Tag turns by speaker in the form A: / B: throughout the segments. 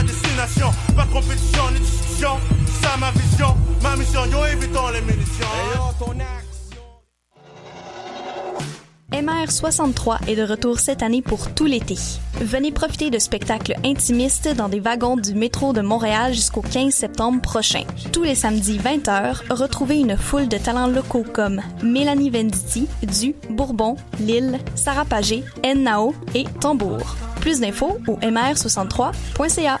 A: ma destination. Pas de compétition ni discussion, ça ma vision. Ma mission, yo, évitons les munitions.
B: MR63 est de retour cette année pour tout l'été. Venez profiter de spectacles intimistes dans des wagons du métro de Montréal jusqu'au 15 septembre prochain. Tous les samedis 20h, retrouvez une foule de talents locaux comme Mélanie Venditti, Du, Bourbon, Lille, Sarah Pagé, Nao et Tambour. Plus d'infos au mr63.ca.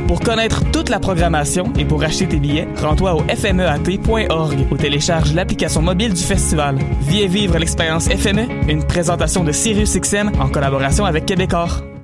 C: Pour connaître toute la programmation et pour acheter tes billets, rends-toi au fmeat.org ou télécharge l'application mobile du festival. Viens vivre l'expérience FME, une présentation de Sirius XM en collaboration avec Québecor.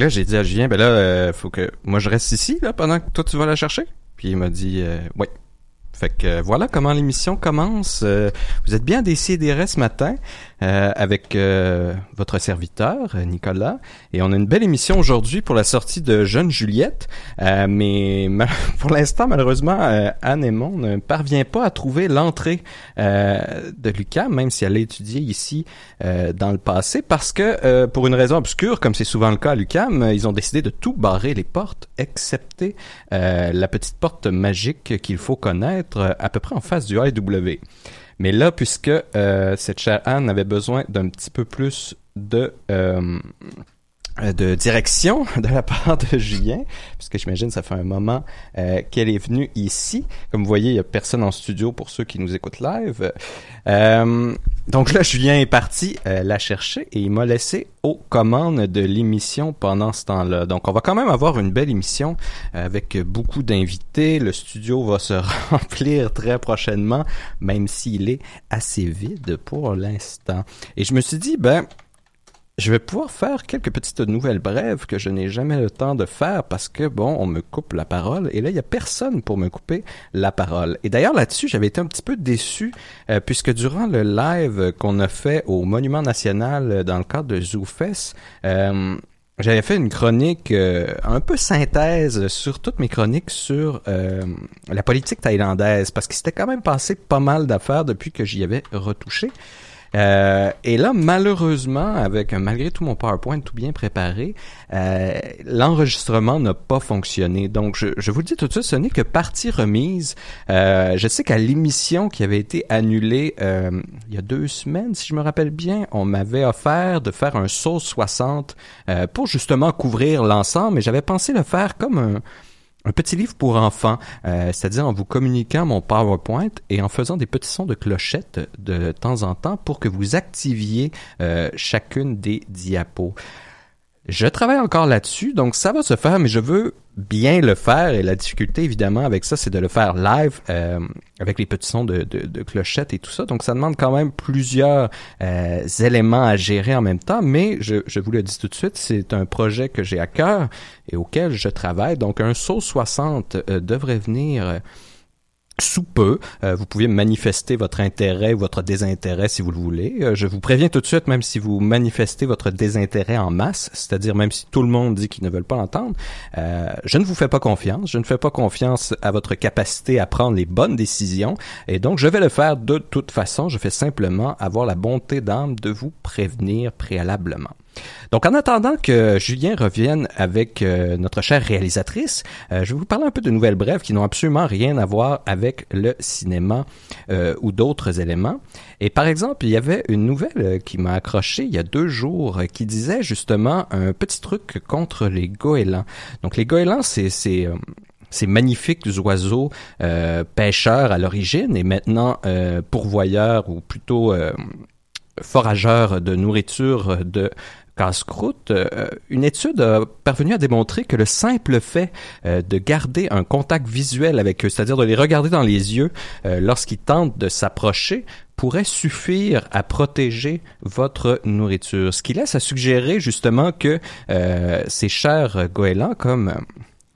D: Là, j'ai dit à Julien, ben là, euh, faut que moi je reste ici là pendant que toi tu vas la chercher. Puis il m'a dit, euh, oui. Fait que euh, voilà comment l'émission commence. Euh, vous êtes bien décidérés ce matin euh, avec euh, votre serviteur Nicolas et on a une belle émission aujourd'hui pour la sortie de Jeune Juliette. Euh, mais ma- pour l'instant malheureusement euh, Anne Aymon ne parvient pas à trouver l'entrée euh, de Lucas même si elle a étudié ici euh, dans le passé parce que pour une raison obscure comme c'est souvent le cas à l'UCAM, ils ont décidé de tout barrer les portes excepté la petite porte magique qu'il faut connaître à peu près en face du AEW. Mais là, puisque euh, cette chère Anne avait besoin d'un petit peu plus de euh, de direction de la part de Julien, puisque j'imagine ça fait un moment euh, qu'elle est venue ici. Comme vous voyez, il y a personne en studio pour ceux qui nous écoutent live. Euh, donc là, Julien est parti euh, la chercher et il m'a laissé aux commandes de l'émission pendant ce temps-là. Donc on va quand même avoir une belle émission euh, avec beaucoup d'invités. Le studio va se remplir très prochainement, même s'il est assez vide pour l'instant. Et je me suis dit, ben, je vais pouvoir faire quelques petites nouvelles brèves que je n'ai jamais le temps de faire parce que, bon, on me coupe la parole et là, il y a personne pour me couper la parole. Et d'ailleurs, là-dessus, j'avais été un petit peu déçu euh, puisque durant le live qu'on a fait au Monument National euh, dans le cadre de ZooFest, euh, j'avais fait une chronique un peu synthèse sur toutes mes chroniques sur la politique thaïlandaise parce qu'il s'était quand même passé pas mal d'affaires depuis que j'y avais retouché. Euh, et là, malheureusement, avec malgré tout mon PowerPoint tout bien préparé, euh, l'enregistrement n'a pas fonctionné. Donc, je, vous le dis tout de suite, ce n'est que partie remise. Euh, je sais qu'à l'émission qui avait été annulée il y a deux semaines, si je me rappelle bien, on m'avait offert de faire un saut 60 euh, pour justement couvrir l'ensemble, mais j'avais pensé le faire comme un un petit livre pour enfants, euh, c'est-à-dire en vous communiquant mon PowerPoint et en faisant des petits sons de clochette de temps en temps pour que vous activiez euh, chacune des diapos. Je travaille encore là-dessus, donc ça va se faire, mais je veux bien le faire et la difficulté évidemment avec ça, c'est de le faire live euh, avec les petits sons de, de, de clochette et tout ça. Donc ça demande quand même plusieurs euh, éléments à gérer en même temps, mais je, vous le dis tout de suite, c'est un projet que j'ai à cœur et auquel je travaille. Donc un saut 60 euh, devrait venir sous peu. Euh, vous pouvez manifester votre intérêt ou votre désintérêt si vous le voulez. Euh, je vous préviens tout de suite, même si vous manifestez votre désintérêt en masse, c'est-à-dire même si tout le monde dit qu'ils ne veulent pas l'entendre, euh, je ne vous fais pas confiance. Je ne fais pas confiance à votre capacité à prendre les bonnes décisions. Et donc, je vais le faire de toute façon. Je fais simplement avoir la bonté d'âme de vous prévenir préalablement. Donc, en attendant que Julien revienne avec euh, notre chère réalisatrice, euh, je vais vous parler un peu de nouvelles brèves qui n'ont absolument rien à voir avec le cinéma euh, ou d'autres éléments. Et par exemple, il y avait une nouvelle qui m'a accroché il y a deux jours qui disait justement un petit truc contre les goélands. Donc, les goélands, c'est ces magnifiques oiseaux pêcheurs à l'origine et maintenant pourvoyeurs ou plutôt forageurs de nourriture de casse-croûte, euh, une étude a parvenu à démontrer que le simple fait euh, de garder un contact visuel avec eux, c'est-à-dire de les regarder dans les yeux euh, lorsqu'ils tentent de s'approcher, pourrait suffire à protéger votre nourriture. Ce qui laisse à suggérer justement que ces chers goélands, comme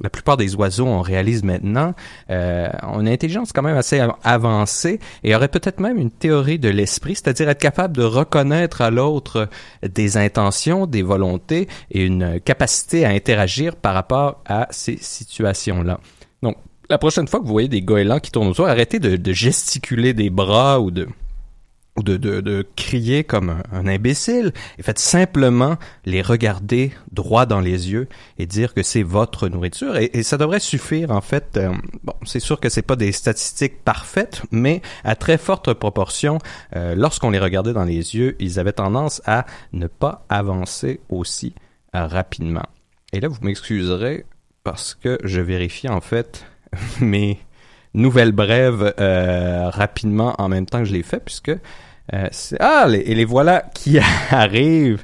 D: la plupart des oiseaux, on réalise maintenant, euh, ont une intelligence quand même assez av- avancée et aurait peut-être même une théorie de l'esprit, c'est-à-dire être capable de reconnaître à l'autre des intentions, des volontés et une capacité à interagir par rapport à ces situations-là. Donc, la prochaine fois que vous voyez des goélands qui tournent autour, arrêtez de, de gesticuler des bras ou de ou de, crier comme un, imbécile et faites simplement les regarder droit dans les yeux et dire que c'est votre nourriture. Et, ça devrait suffire en fait euh, bon c'est sûr que c'est pas des statistiques parfaites mais à très forte proportion euh, lorsqu'on les regardait dans les yeux ils avaient tendance à ne pas avancer aussi euh, rapidement. Et là vous m'excuserez parce que je vérifie en fait mes nouvelles brèves euh, rapidement en même temps que je les fais puisque euh, ah les, et les voilà qui arrivent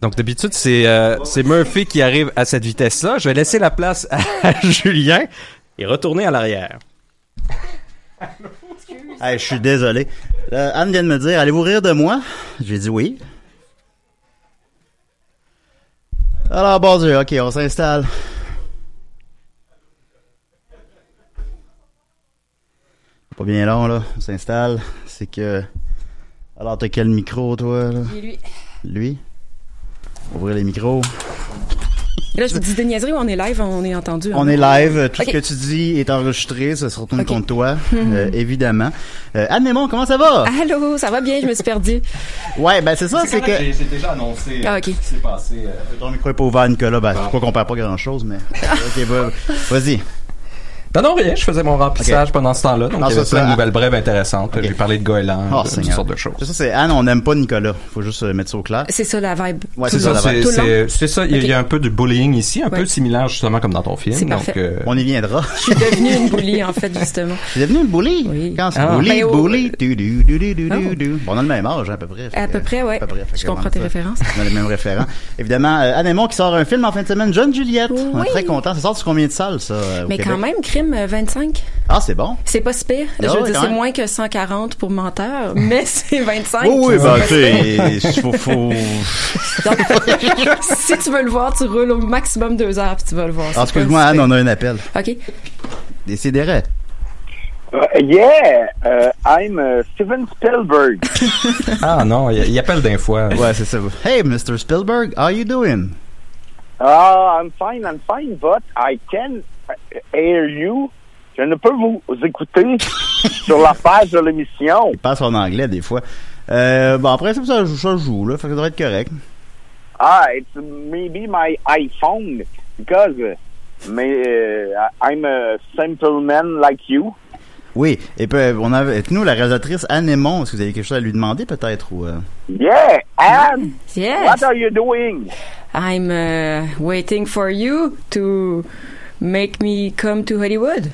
D: donc d'habitude c'est euh, c'est Murphy qui arrive à cette vitesse là je vais laisser la place à Julien et retourner à l'arrière
E: je suis désolé. Anne vient de me dire, allez-vous rire de moi? J'ai dit oui. Alors, bon Dieu, ok, on s'installe. Pas bien long, là. On s'installe. C'est que... Alors, t'as quel micro, toi, là?
F: Et lui.
E: Lui? Ouvrir les micros.
F: Et là, je vous dis des niaiseries ou on est live, on est entendu.
E: On
F: hein?
E: est live. Tout ce que tu dis est enregistré. Ça se retourne contre toi, euh, évidemment. Euh, Anne Mémon, comment ça va?
F: Allô, ça va bien, je me suis perdue.
E: Ouais, ben c'est ça, c'est que...
D: j'ai déjà annoncé
F: Ah, ok.
D: ce qui s'est passé
E: Ton micro est pas ouvert, Nicolas. Ben, je crois qu'on perd pas grand-chose, mais... ok, va- vas-y.
D: Non non rien je faisais mon remplissage pendant ce temps-là donc
E: Non,
D: il y avait
E: ça,
D: plein
E: ça-
D: de nouvelles brèves intéressantes j'ai parlé de goélands
E: Oh,
D: de toutes
E: Seigneur.
D: sortes de choses
E: C'est ça, c'est Anne, on n'aime pas Nicolas. Faut juste euh, mettre ça au clair.
F: C'est ça la vibe.
E: Ouais,
D: C'est ça,
E: ça, la vibe.
F: Le
D: c'est, c'est ça. Il y a-
F: Ok.
D: il y a un peu de bullying ici, un
F: Ouais.
D: peu similaire justement comme dans ton film.
F: C'est
D: donc,
F: parfait.
D: euh,
E: On y viendra.
F: Je suis devenue une bully, en fait, justement.
E: T'es devenu une bully?
F: Oui.
E: Quand c'est
D: Ah.
E: bully,
F: Ben, oh.
E: bully, du, du, du, du, du,
F: Oh.
E: du, du. Bon, on a le même âge, hein, à peu près.
F: À peu près, ouais. Je comprends tes références.
E: On a les mêmes référents. Évidemment, euh, Anne Aymon qui sort un film en fin de semaine, John Juliette. On est très content. Ça sort sur combien de salles, ça,
F: Mais quand même, crime euh, 25.
E: Ah, c'est bon.
F: C'est pas si pire.
E: Ah
F: je c'est moins que 140 pour menteur, mais c'est 25.
E: Oui, oui,
F: C'est
E: bah,
F: pas
E: tu
F: si
E: sais, faut, faut...
F: pire. si tu veux le voir, tu roules au maximum deux heures puis tu vas le voir.
E: Ah, excuse-moi, Anne, on a un appel.
F: OK.
E: Décidérez.
G: Uh, yeah, uh, I'm uh, Steven Spielberg.
D: Ah non, il, il appelle d'un fois.
E: Ouais, c'est ça. Hey, Mr. Spielberg, how you doing?
G: Uh, I'm fine, I'm fine, but I can hear you? Je ne peux vous écouter sur la page de l'émission.
E: Il passe en anglais des fois. Euh, bon, après, ça, ça, ça joue, là. Fait que ça devrait être correct.
G: Ah, it's maybe my iPhone because uh, may, uh, I'm a simple man like you.
E: Oui. Et puis, on a avec nous la réalisatrice Anne Aymon. Est-ce que vous avez quelque chose à lui demander, peut-être, ou... euh?
G: Yeah, and
F: Yes.
G: what are you doing?
F: I'm uh, waiting for you to make me come to Hollywood?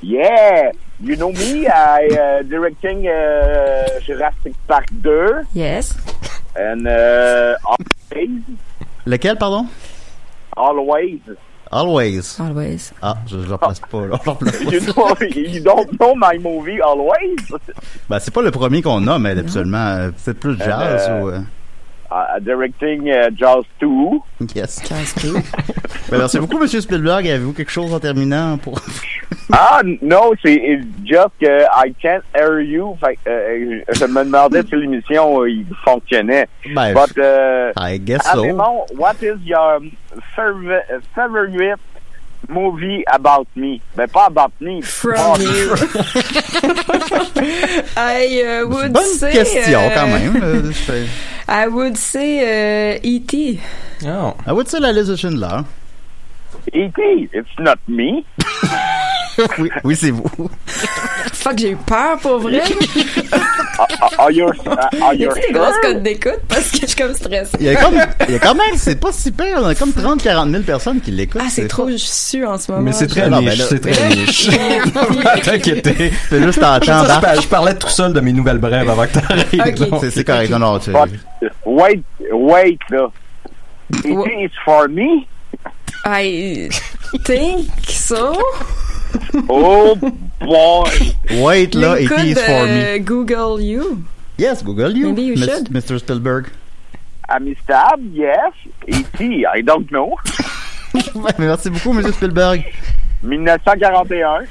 G: Yeah, you know me, I uh, directing uh, Jurassic Park 2
F: Yes.
G: and uh, always,
E: Lequel, pardon?
G: always.
E: Always.
F: Always.
E: Ah, je ne le replace pas, là. Je le replace pas.
G: You know, you don't know my movie Always.
E: Ben, c'est pas le premier qu'on a, mais absolument, euh, peut-être plus de jazz
G: Euh,
E: ou... euh,
G: Uh, directing uh, Jaws 2.
E: Yes.
F: Jazz too.
E: Ben, merci beaucoup, Monsieur Spielberg. Avez-vous quelque chose en terminant pour...
G: Ah, non, c'est it's just que I can't hear you. Fait, euh, je me demandais si l'émission euh, fonctionnait.
E: Ben,
G: But, uh,
E: I guess so.
G: Raymond, what is your favorite, favorite movie about me? Ben, pas about me.
F: From
G: About-
F: you. I uh, would
E: Bonne
F: say.
E: question,
F: uh,
E: quand même. Euh,
F: I would say uh, E.T.
D: Oh.
E: I would say la liste de Schindler.
G: E.T., it's not me.
E: oui, oui c'est vous.
F: Fuck, j'ai eu peur pour vrai.
G: Are, are you, uh, are
F: Y
G: you
F: a-t-il des grosses codes d'écoute? Parce que je suis comme stressée.
E: Il y a comme, il y a quand même, c'est pas si pire, on a comme 30-40 000 personnes qui l'écoutent.
F: Ah, c'est trop, je suis en ce moment.
D: Mais c'est très
E: Ah ben
D: niche,
E: là-
D: c'est très niche. Pas t'inquiéter.
E: C'est juste en
D: Je,
E: temps
D: je- parlais tout seul de mes nouvelles brèves avant que t'arrives.
F: Ok.
D: donc.
E: C'est c'est correct, non, non, tu-
G: But, wait, wait, là. E.T. is for me?
F: I think so.
G: Oh, boy.
E: Wait, là, it is for me.
F: uh, Google you.
E: Yes, Google you,
F: Maybe you should.
E: Mr. Spielberg.
G: Amistab, yes. E.T., I don't know.
E: Merci beaucoup, Monsieur Spielberg.
G: 1941.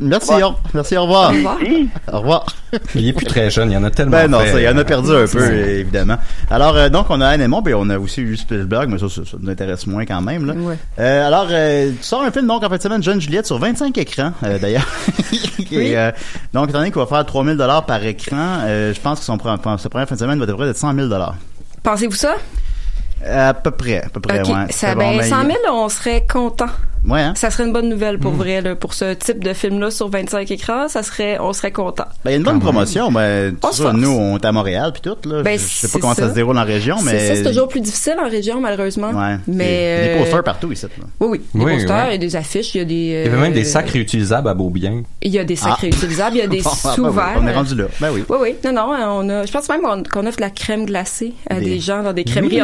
E: Merci,
G: Ouais.
E: au, merci, au revoir.
F: Au revoir.
G: E.T.
E: Au revoir.
D: Il est plus très jeune, il y en a tellement.
E: Ben non,
D: fait.
E: ça, il y en a perdu un peu, évidemment. Alors, euh, donc, on a Anne Aymon, puis on a aussi eu Spielberg, mais ça, ça, ça nous intéresse moins quand même, là.
F: Ouais.
E: Euh, alors, euh, tu sors un film, donc, en fin de semaine, Jeune Juliette, sur 25 écrans, euh, d'ailleurs. Euh, donc, étant donné qu'il va faire 3000 dollars par écran, euh, je pense que son, sa première fin de semaine va devrait être 100 000 dollars.
F: Pensez-vous ça?
E: À peu près, à peu près,
F: ok.
E: ouais.
F: Ça,
E: C'est bon,
F: ben,
E: mais-
F: 100 000, on serait content.
E: Ouais, hein?
F: Ça serait une bonne nouvelle pour vrai, là, pour ce type de film-là sur 25 écrans. Ça serait, on serait content.
E: Ben, il y a une bonne promotion, mais
F: On
E: tu
F: se
E: sais,
F: force.
E: nous, on est à Montréal, puis tout, là.
F: Ben,
E: je, je sais pas comment ça.
F: ça.
E: se déroule en région, mais...
F: C'est ça, c'est toujours plus difficile en région, malheureusement.
E: Ouais.
F: Mais.
E: Il y a des
F: euh,
E: posters partout, ici, là.
F: Oui, oui. Des
D: Oui,
F: posters,
D: ouais.
F: il y a des affiches, il y a des.
D: Il y avait même des
F: euh,
D: sacs réutilisables à Beaubien.
F: Il y a des sacs
E: Ah.
F: réutilisables, il y a des
E: ben oui,
F: sous-verts.
E: on est rendu là. Ben oui.
F: Oui, oui. Non, non, on a, je pense même qu'on offre de la crème glacée à
E: Des-
F: des, gens dans des crèmeries.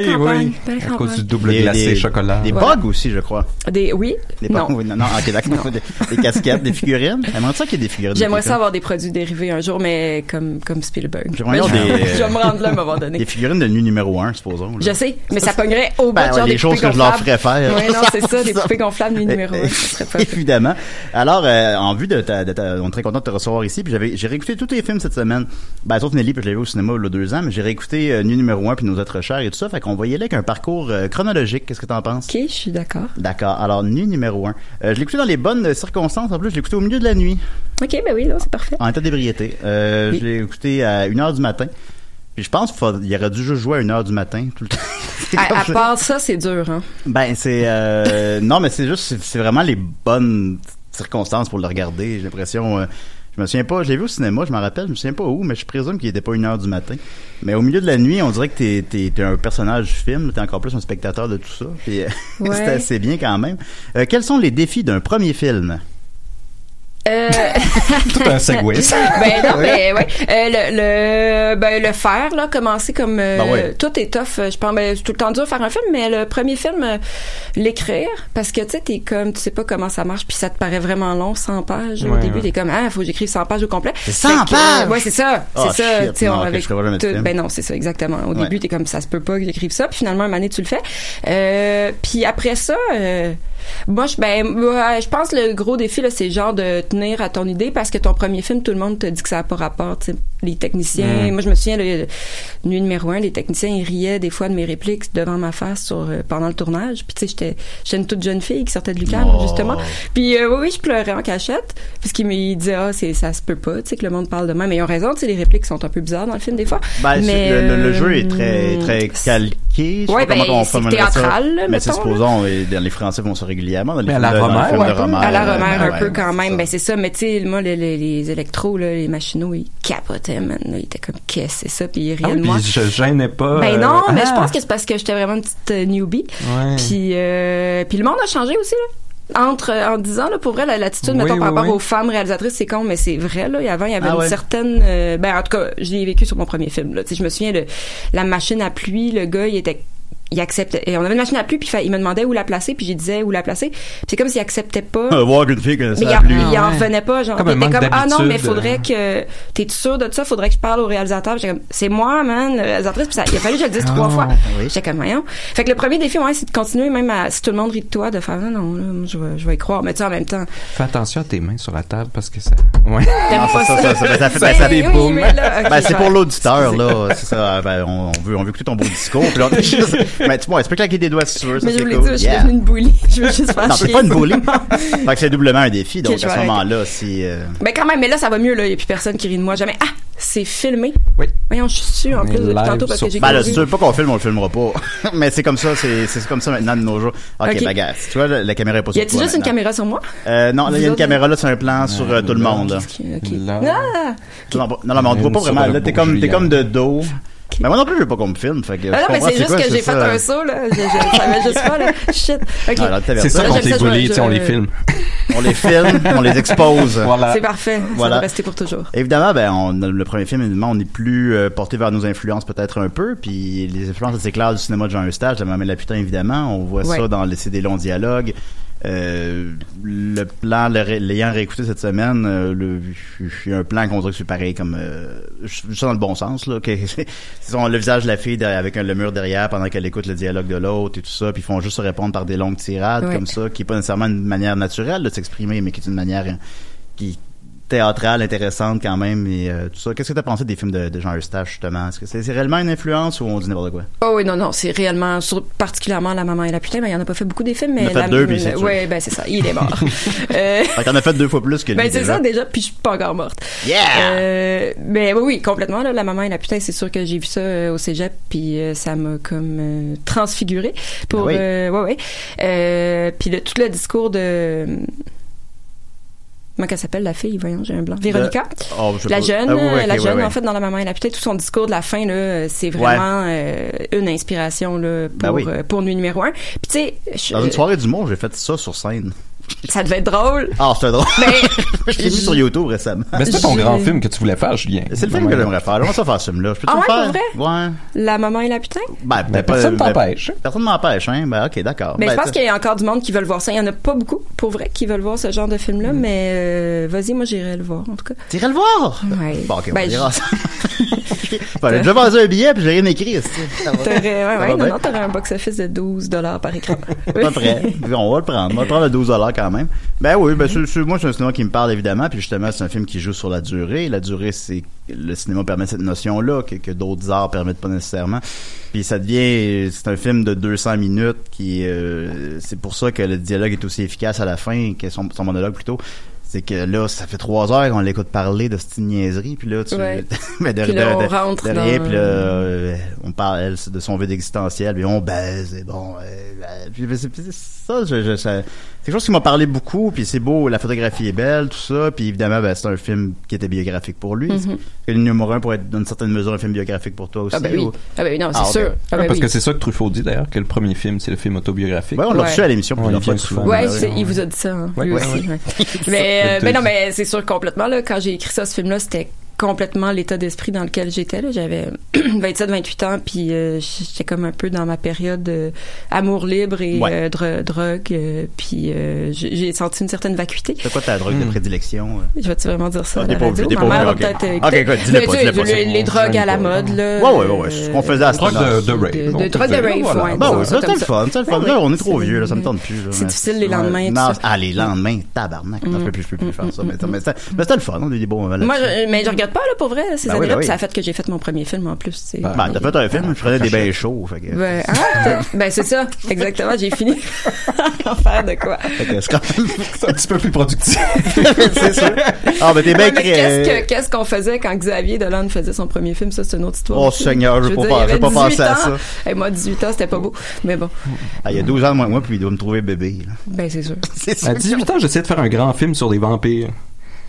E: Oui,
D: oui, oui,
F: campagne.
D: oui. À cause du double
E: Des-
D: glacé
E: des-
D: chocolat.
E: Des bugs aussi, je crois.
F: Des, oui.
E: Des
F: non.
E: bugs, oui, non, non, ok, d'accord. Des, des casquettes, des figurines. J'aimerais ça qu'il y ait des figurines.
F: J'aimerais ça avoir des produits dérivés un jour, mais comme, comme Spielberg.
E: J'aimerais des-
F: je vais me rendre là à un moment donné.
E: Des figurines de nu numéro 1, supposons. là.
F: Je sais, mais ça pognerait au bout
E: Ben,
F: de genre
E: des
F: des
E: choses que je leur ferais faire.
F: Ouais, non, c'est ça, des poupées gonflables nu numéro un. Ce serait pas
E: Évidemment. Alors, euh, en vue de ta, on est très content de te recevoir ici. Puis j'avais, j'ai réécouté tous tes films cette semaine. Ben, sauf Nelly, puis je l'avais vu au cinéma il y a deux ans, mais j'ai réécouté euh, Nu numéro 1 puis Nos êtres chers et tout ça. Fait qu'on va y aller avec un parcours euh, chronologique. Qu'est-ce que t'en penses?
F: Ok, je suis d'accord.
E: D'accord. Alors, Nu numéro 1. Euh, je l'ai écouté dans les bonnes circonstances. En plus, je l'ai écouté au milieu de la nuit,
F: Ok, ben oui, non, c'est parfait.
E: en état d'ébriété. Euh,
F: Oui.
E: Je l'ai écouté à 1h du matin. Puis je pense qu'il aurait dû juste jouer à 1h du matin tout le temps.
F: À, à part ça, c'est dur, hein.
E: Ben, c'est... Euh, non, mais c'est juste... C'est vraiment les bonnes circonstances pour le regarder. J'ai l'impression... je me souviens pas... Je l'ai vu au cinéma, je m'en rappelle. Je me souviens pas où, mais je présume qu'il était pas une heure du matin. Mais au milieu de la nuit, on dirait que t'es, t'es, t'es un personnage du film. T'es encore plus un spectateur de tout ça. Puis,
F: Ouais.
E: c'est assez bien quand même. Euh, quels sont les défis d'un premier film?
F: Euh,
D: Tout un segway. ça.
F: ben non, ben ouais. Euh, le, le, ben le faire là, commencer comme euh,
E: Ben ouais.
F: tout est tough. Je pense, ben c'est tout le temps dur de faire un film, mais le premier film, euh, l'écrire, parce que tu sais, t'es comme, tu sais pas comment ça marche, puis ça te paraît vraiment long, 100 pages. au début,
D: ouais.
F: t'es comme, ah, faut que j'écrive 100 pages au complet.
E: C'est 100
F: Fait que, euh,
E: pages?
F: ouais, c'est ça, c'est
E: Oh,
F: ça.
E: shit.
F: tu sais,
E: Non,
F: on- avec tout- ben non, c'est ça exactement. Au
E: Ouais.
F: début, t'es comme, ça se peut pas que j'écrive ça, puis finalement, une année, tu le fais. Euh, puis après ça. Euh, moi, je, ben, moi, je pense que le gros défi, c'est genre de tenir à ton idée parce que ton premier film, tout le monde te dit que ça n'a pas rapport, tu sais. Les techniciens,
D: Mm.
F: moi je me souviens le nuit numéro un, les techniciens ils riaient des fois de mes répliques devant ma face sur euh, pendant le tournage. Puis tu sais j'étais j'étais une toute jeune fille qui sortait de l'UQAM
E: Oh.
F: justement. Puis euh, oui, oui, je pleurais en cachette parce qu'ils me disaient ah c'est ça se peut pas, tu sais que le monde parle de même. Mais ils ont raison, tu sais les répliques sont un peu bizarres dans le film des fois.
E: Ben,
F: mais
E: le, le- le
F: euh,
E: jeu est très, très calqué. Comment
F: ben, c'est théâtral, là,
E: Mais c'est
F: mettons,
E: supposons, les Français font ça régulièrement. Dans les
D: Mais à la
E: de-
D: Romère, ouais,
E: de
F: à la
E: euh,
F: Romère un
E: ouais,
F: peu quand même
E: ça.
F: ben c'est ça mais tu sais moi les, les, les électros là, les machinaux ils capotaient man là, ils étaient comme qu'est-ce que c'est ça? Puis ils
D: Ah
F: riaient
D: oui,
F: de moi
D: je gênais pas.
F: ben
D: euh,
F: non mais je
D: ah!
F: pense que c'est parce que j'étais vraiment une petite euh, newbie
D: Ouais.
F: puis euh, puis le monde a changé aussi là entre en 10 ans là pour vrai la- l'attitude
D: Oui,
F: mettons par
D: oui,
F: rapport
D: oui.
F: aux femmes réalisatrices c'est con mais c'est vrai là Et avant il y avait
E: Ah
F: une
E: ouais.
F: certaine euh, ben en tout cas je l'ai vécu sur mon premier film là tu sais je me souviens de la machine à pluie le gars il était il acceptait et on avait une machine à pluie puis il me demandait où la placer puis je disais où la placer Puis c'est comme s'il acceptait pas
E: Euh, Voir fille
F: mais il,
E: la
F: en-
E: pluie.
F: il en
D: Ah
F: revenait pas, genre.
D: Comme
F: il
D: un
F: était comme, ah non, mais faudrait
D: euh.
F: que, t'es sûr de ça? Faudrait que je parle au réalisateur. J'étais comme, c'est moi, man, le réalisatrice. Puis ça, il a fallu que je le dise trois
D: Ah,
F: fois.
E: oui.
F: J'étais comme, voyons. Fait que le premier défi, ouais, c'est de continuer, même à, si tout le monde rit de toi, de faire, non, non, là, moi, je vais, je vais y croire. Mais tu sais, en même temps,
D: Fais attention à tes mains sur la table parce que ça. Ouais.
E: Non,
F: pas
E: ça,
F: ça.
E: ça, ça, ça fait-
F: Ben,
E: ça fait
D: boum.
E: Ben, c'est pour l'auditeur, là. C'est ça. Ben, on, on veut, on veut écouter ton beau discours. Puis là, mais tu, bon, tu peux claquer des doigts si tu veux. Ça,
F: Mais je
E: c'est
F: voulais
E: cool.
F: dire, je suis
E: Yeah.
F: devenue une bully. Je veux juste faire
E: Non, c'est
F: chier.
E: pas une bully. fait que c'est doublement un défi. Donc,
F: Ok, je
E: à ce moment-là, si, euh,
F: Ben quand même, mais là, ça va mieux, là. Il y a plus personne qui rit de moi. Jamais. Ah! C'est filmé.
D: Oui.
F: Voyons, je suis sûre, en plus, depuis tantôt, parce que j'ai
E: Ben là, si tu veux pas qu'on filme, on le filmera pas. Mais c'est comme ça, c'est, c'est comme ça maintenant de nos jours. Ok,
F: Ok.
E: ben, tu vois, la, caméra est pas
F: Y
E: sur
F: a-t-il
E: toi
F: juste une caméra sur moi?
E: Euh, non, là, il y a une caméra là? sur un plan sur tout le monde. là.
F: Ok.
D: Là.
E: Non, non, non, mais on te voit pas vraiment. Là, t'es comme, comme de dos. Mais moi non plus, je veux pas qu'on me filme. Fait que,
F: Ah non, mais c'est juste
E: quoi,
F: que j'ai fait
E: ça?
F: un saut, là. Je, je savais juste pas, là. Shit.
E: Ah,
D: C'est ça qu'on t'est
F: ça,
D: bully, on les filme.
E: On les filme, on les expose.
D: Voilà.
F: C'est parfait. Ça
E: Voilà.
F: va rester pour toujours.
E: Évidemment, ben, on, le premier film, évidemment, on est plus euh, porté vers nos influences peut-être un peu, puis les influences assez claires du cinéma de Jean Eustache, de Maman la putain, évidemment. On voit
F: Ouais.
E: ça dans laisser des longs dialogues. Euh, le plan, l'ayant réécouté cette semaine, euh, le, il y a un plan qu'on dirait que c'est pareil comme, euh, ça dans le bon sens, là, que c'est son- le visage de la fille avec un, le mur derrière pendant qu'elle écoute le dialogue de l'autre et tout ça, puis ils font juste se répondre par des longues tirades comme ça, qui est pas nécessairement une manière naturelle de s'exprimer, mais qui est une manière euh, qui théâtrale, intéressante quand même et euh, tout ça. Qu'est-ce que t'as pensé des films de, de Jean Eustache justement? Est-ce que c'est c'est réellement une influence ou on dit n'importe quoi?
F: Oh oui, non, non, c'est réellement, sur- particulièrement La Maman et la Putain, mais il en a pas fait beaucoup des films, mais
E: Il en a fait
F: la,
E: deux, puis c'est sûr.
F: Ouais, ben c'est ça, il est mort. euh,
E: Fait t'en as fait deux fois plus que lui
F: ben c'est
E: déjà.
F: ça déjà, puis je suis pas encore morte.
E: Yeah
F: Euh, mais oui, oui, complètement. Là, la maman et la putain, c'est sûr que j'ai vu ça euh, au cégep, puis ça m'a comme transfiguré pour.
E: Ah oui.
F: ouais, ouais. Puis le, tout le discours de. Comment qu'elle s'appelle la fille? Voyons, j'ai un blanc. Véronica?
E: Oh, je sais
F: La
E: pas.
F: jeune,
E: Ah oui,
F: euh, la jeune en fait dans la maman et la putain, tout son discours de la fin là, c'est vraiment euh, une inspiration là
E: Ben
F: pour euh, pour nuit numéro un. Puis tu sais, je-
E: Dans une soirée d'humour, j'ai fait ça sur scène.
F: Ça devait être drôle.
E: Ah, c'était drôle.
F: Mais
E: je l'ai vu sur YouTube récemment.
C: Mais c'était ton grand film que tu voulais faire, Julien.
E: C'est le film que j'aimerais faire. J'aimerais ça faire ce film-là. Je peux
F: Ah
E: le faire?
F: pour
E: Ouais.
F: la maman et la putain?
E: Ben,
C: Ben, personne
E: ben,
C: t'empêche.
E: Personne m'empêche, hein. Ben, ok, d'accord.
F: Mais
E: Ben,
F: je pense qu'il y a encore du monde qui veulent voir ça. Il y en a pas beaucoup, pour vrai, qui veulent voir ce genre de film-là,
E: Mm.
F: mais euh, vas-y, moi j'irai le voir, en tout cas.
E: T'irais le voir?
F: Ouais.
E: Bon, ok, on
F: Ben,
E: verra ça. Ben, j'ai déjà vendu un billet puis j'ai rien écrit.
F: T'aurais, ouais, ouais, non, t'aurais un box-office de 12 dollars par écran.
E: Pas prêt. On va le prendre. On va le prendre à 12 quand même. Ben oui, ben c'est- c'est- moi c'est un cinéma qui me parle évidemment, puis justement c'est un film qui joue sur la durée. La durée, c'est le cinéma permet cette notion-là que, que d'autres arts permettent pas nécessairement. Puis ça devient, c'est un film de 200 minutes qui, euh, c'est pour ça que le dialogue est aussi efficace à la fin que son, son monologue plutôt. C'est que là, ça fait trois heures qu'on l'écoute parler de cette niaiserie, puis là, tu,
F: Ouais.
E: mais de,
F: Puis là, on
E: de-
F: rentre
E: de
F: dans-
E: rien, puis là, euh, on parle elle, de son vide existentiel, puis on baise, et bon, euh, euh, puis c'est ça, je, je- ça- quelque chose qui m'a parlé beaucoup, puis c'est beau, la photographie est belle, tout ça, puis évidemment, ben, c'est un film qui était biographique pour lui.
F: Mhm.
E: Le numéro un pourrait être d'une certaine mesure un film biographique pour toi aussi.
F: Ah ben oui.
E: ou-
F: Ah ben oui, non, c'est
E: Ah,
F: sûr. Ah ben
C: parce
F: oui.
C: que c'est ça que Truffaut dit d'ailleurs, que le premier film, c'est le film autobiographique.
E: Ouais, on l'a
F: Ouais.
E: reçu à l'émission plusieurs
C: il
E: fois.
F: Ouais,
E: Ben
F: c'est-
E: oui.
F: il vous a dit ça, hein,
C: Ouais,
F: lui
C: ouais,
F: aussi.
C: ouais.
F: ouais. mais, euh, mais non, mais c'est sûr complètement là. Quand j'ai écrit ça, ce film-là, c'était complètement l'état d'esprit dans lequel j'étais. là. J'avais 27-28 ans, puis euh, j'étais comme un peu dans ma période euh, amour libre et
E: Ouais.
F: euh, dro- drogue. euh, puis euh, j'ai senti une certaine vacuité.
E: C'est quoi ta drogue de
C: Hmm.
E: prédilection?
F: Je vais-tu vraiment dire ça
E: Ah,
F: la
E: pas
F: radio? Ma mère peut-être...
E: écoute, dis-le pas, dis-le pas,
F: les, drogues à la mode, là.
E: Ouais, ouais, ouais, ce qu'on faisait à ce
C: Drogue de, de rave.
F: De, drogue rave, ouais.
E: Bah oui,
F: ça
E: c'était le fun, c'était le fun. Là, on est trop vieux, là, ça me tente plus.
F: c'est difficile les lendemains,
E: Non, ah, les lendemains, tabarnak. Non, je peux plus, je peux plus faire ça. Mais, c'était le fun, on a eu des beaux moments
F: Moi, mais je regrette pas, là, pour vrai, ces
E: Ben oui,
F: années-là.
E: ben oui.
F: Ça a fait que j'ai fait mon premier film en plus. c'est-
E: Ben, t'as fait un film, je prenais des bains chauds. Fait que,
F: Ben, ah, ben, c'est ça. Exactement. J'ai fini en faire de quoi.
E: c'est quand même-
D: C'est un petit peu plus productif.
E: c'est sûr. Ah, ben t'es bien
F: qu'est-ce que- qu'est-ce qu'on faisait quand Xavier Dolan faisait son premier film? Ça, c'est une autre histoire.
E: Oh,
F: aussi.
E: Seigneur, je veux pas
F: veux
E: pas- penser
F: 18
E: à ça.
F: Et moi, 18 ans, c'était pas beau. Mais bon.
E: Ah, il y a 12 ans de moins que moi, puis il doit me trouver bébé. là.
F: Ben, c'est sûr.
E: C'est sûr.
D: À 18 ans, j'essayais de faire un grand film sur des vampires.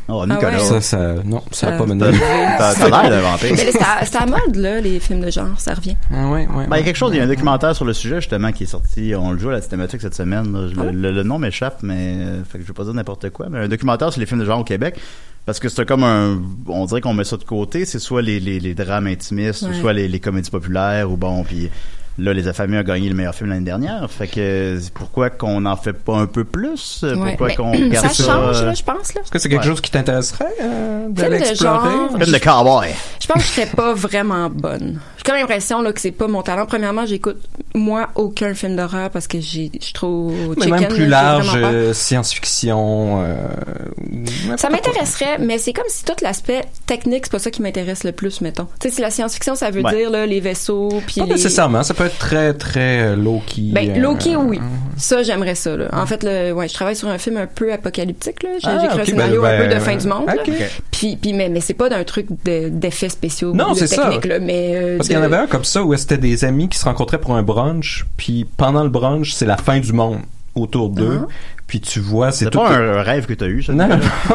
E: Oh,
F: Ah
E: Nicolas.
F: ouais?
D: Ça, ça, non, ça a
F: Ça-
D: pas mené.
E: T'as l'air d'un vampire.
F: Mais c'est à, c'est à mode, là, les films de genre. Ça revient.
D: Ah ouais, ouais.
E: Ben, il y a quelque chose, il y a un documentaire sur le sujet justement qui est sorti, on le joue à la thématique cette semaine. là.
F: Ah
E: Le, le- le nom m'échappe, mais euh, fait que je vais pas dire n'importe quoi. Mais un documentaire sur les films de genre au Québec, parce que c'est comme un, on dirait qu'on met ça de côté. C'est soit les, les, les drames intimistes, ou soit les, les comédies populaires, ou bon, puis là les affamés a gagné le meilleur film l'année dernière. Fait que pourquoi qu'on n'en fait pas un peu plus?
F: Ouais.
E: Pourquoi
F: Mais
E: qu'on
F: ça
E: ça
F: change,
E: euh,
F: là, je pense, là.
D: Est-ce que c'est quelque
E: Ouais.
D: chose qui t'intéresserait euh, d'aller
F: de
D: explorer?
F: genre.
E: Film de cowboy.
F: Je pense que je serais pas vraiment bonne. J'ai comme l'impression là que c'est pas mon talent. Premièrement, j'écoute moi aucun film d'horreur parce que j'ai je suis trop
D: Mais
F: chicken,
D: même plus large, euh, science-fiction. euh,
F: Ça m'intéresserait, mais c'est comme si tout l'aspect technique, c'est pas ça qui m'intéresse le plus, mettons. Tu sais, si la science-fiction, ça veut
E: Ouais.
F: dire là, les vaisseaux, puis
D: Pas
F: les...
D: nécessairement, ça peut être très, très euh, low-key.
F: Ben,
D: euh,
F: Loki, oui. Ça, j'aimerais ça, là. En fait, le, ouais, je travaille sur un film un peu apocalyptique, là. J'ai
D: Ah,
F: écrit
D: ok,
F: un scénario
D: ben,
F: un peu
D: ben,
F: de fin du monde, là. Puis, puis, mais, mais c'est pas d'un truc de- d'effets spéciaux,
D: Non,
F: de
D: c'est ça.
F: là, mais, euh,
D: Parce qu'il y en avait un comme ça où c'était des amis qui se rencontraient pour un brunch, puis pendant le brunch, c'est la fin du monde autour d'eux,
F: Uh-huh.
D: Puis tu vois, c'est
E: C'est
D: tout...
E: pas un, rêve que t'as eu, ça?
D: Non,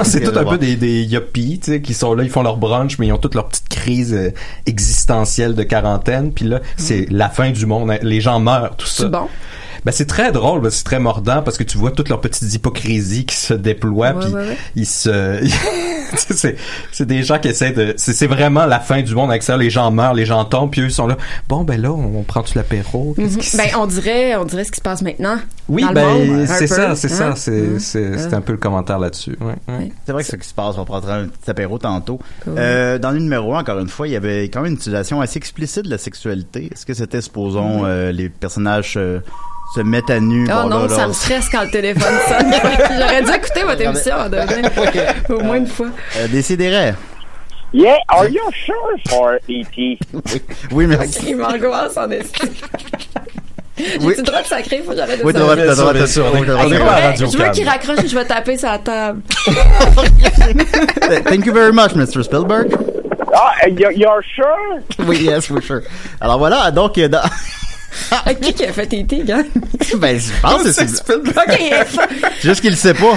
D: c'est tout un peu des, des yuppies, tu sais, qui sont là, ils font leur brunch, mais ils ont toutes leurs petites crises euh, existentielles de quarantaine, puis là, c'est la fin du monde, les gens meurent, tout ça.
F: C'est bon.
D: Ben, c'est très drôle, ben, c'est très mordant parce que tu vois toutes leurs petites hypocrisies qui se déploient, puis
F: ouais, ouais.
D: ils se, c'est, c'est des gens qui essaient de, c'est, c'est vraiment la fin du monde avec ça. Les gens meurent, les gens tombent, puis eux ils sont là. Bon, ben là, on, prend-tu l'apéro? Se-
F: Ben, on dirait, on dirait ce qui se passe maintenant.
D: oui, ben, c'est ça, c'est
F: hein?
D: ça, c'est,
F: Hein?
D: c'est, c'est
F: Hein?
D: un peu le commentaire là-dessus. Ouais, ouais.
E: C'est vrai que c'est ce qui se passe. On prendra un petit apéro tantôt.
F: Cool.
E: Euh, dans le numéro 1, encore une fois, il y avait quand même une utilisation assez explicite de la sexualité. Est-ce que c'était, supposons, euh, les personnages euh, se mettent à nu?
F: Oh
E: bon,
F: non,
E: là,
F: ça me stresse quand le téléphone sonne. J'aurais dû écouter votre émission en devenir. Au moins une fois.
E: Euh, Décidérez.
G: Yeah, are you sure? For E.T.?
E: Oui, oui merci.
F: Il m'angoisse en estime. J'ai-tu
E: Oui.
F: le droit de sacrer? Faut que j'arrête de
E: Oui, t'as le droit de-
F: sacrer.
D: Radio
F: je veux qu'il raccroche, je vais taper sa table.
E: Thank you very much, Mr. Spielberg.
G: Ah, you, you're sure?
E: Oui, yes, for sure. Alors voilà, donc, euh, dans...
F: À qui qui a fait E.T., gars?
E: ben, je pense que c'est
F: Ok,
E: juste qu'il le sait pas.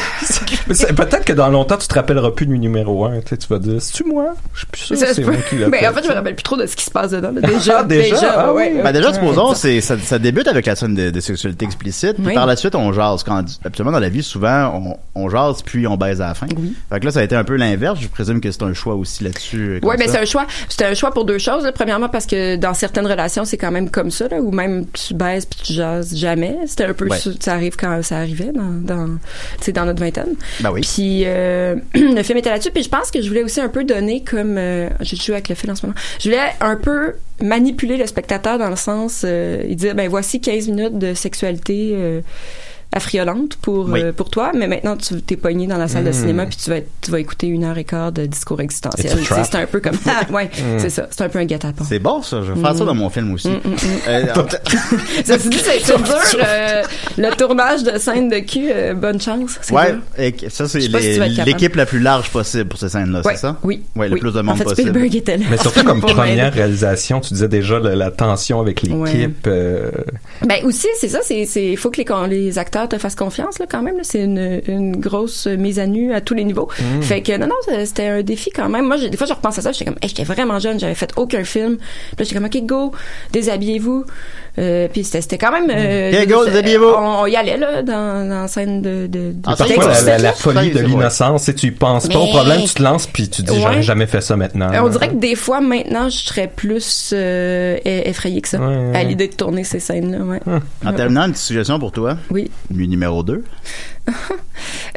D: Peut-être que dans longtemps, tu te rappelleras plus du numéro 1. Tu sais, tu vas dire, c'est-tu moi? Je suis plus sûr
F: Ça
D: que c'est moi qui l'ai fait.
F: en fait, je me rappelle plus trop de ce qui se passe dedans. là. Déjà,
D: Ah, déjà? Ah
F: ouais.
D: oui.
E: Ben déjà, supposons, c'est, ça, ça débute avec la scène de, de sexualité explicite, puis
F: Oui.
E: par la suite, on jase. Quand, absolument, dans la vie, souvent, on, on jase, puis on baise à la fin. Fait que là, ça a été un peu l'inverse. Je présume que c'est un choix aussi là-dessus.
F: Ouais, mais
E: ça.
F: c'est un choix. C'était un choix pour deux choses. là. Premièrement, parce que dans certaines relations, c'est quand même comme ça, là, où même tu baises puis tu jases jamais. C'était un peu
E: Ouais.
F: ça, arrive quand ça arrivait dans, dans, notre vingtaine.
E: Ben oui.
F: Puis euh, le film était là-dessus. Puis je pense que je voulais aussi un peu donner comme euh, j'ai joué avec le film en ce moment. Je voulais un peu manipuler le spectateur dans le sens, euh, il dire ben voici 15 minutes de sexualité. Affriolante pour
E: Oui.
F: euh, pour toi mais maintenant tu t'es pogné dans la salle de
D: Mm.
F: cinéma puis tu vas être- tu vas écouter une heure et quart de discours existentiel c'est un peu comme ah, ouais c'est ça c'est un peu un guet-apens
E: C'est bon, ça. Je vais faire ça dans mon film aussi. Euh,
F: ça se dit c'est dur euh, le tournage de scène de cul euh, bonne chance
E: ouais, et ça, c'est
F: si
E: l'équipe la plus large possible pour ces scènes-là,
F: Ouais,
E: c'est ça?
F: oui
E: Ouais, le
F: oui.
E: plus de
F: en
E: monde
F: fait
E: possible.
F: Spielberg était là
D: Mais surtout comme première réalisation, tu disais déjà la, la tension avec l'équipe.
F: Ben aussi, c'est ça, c'est faut que les con- te fassent confiance là quand même c'est une une grosse mise à nu à tous les niveaux.
E: Mm.
F: Fait que non non, c'était un défi quand même. Moi, des fois je repense à ça, j'étais comme hey, j'étais vraiment jeune, j'avais fait aucun film. Puis là j'étais comme OK, go, déshabillez-vous. Euh, puis c'était c'était quand même euh,
E: go.
F: On, on y allait là dans dans la scène de de, de
E: Ah,
D: Parfois, la, la- la
E: là.
D: folie de l'innocence, et tu y penses pas au problème, tu te lances puis tu te dis,
F: Ouais.
D: j'aurais jamais fait ça maintenant.
F: Euh, On dirait que des fois, maintenant, je serais plus euh, e- effrayée que ça,
D: Ouais, ouais.
F: à l'idée de tourner ces scènes-là. Ouais.
E: En terminant, une petite suggestion pour toi.
F: Oui.
E: Nu numéro 2.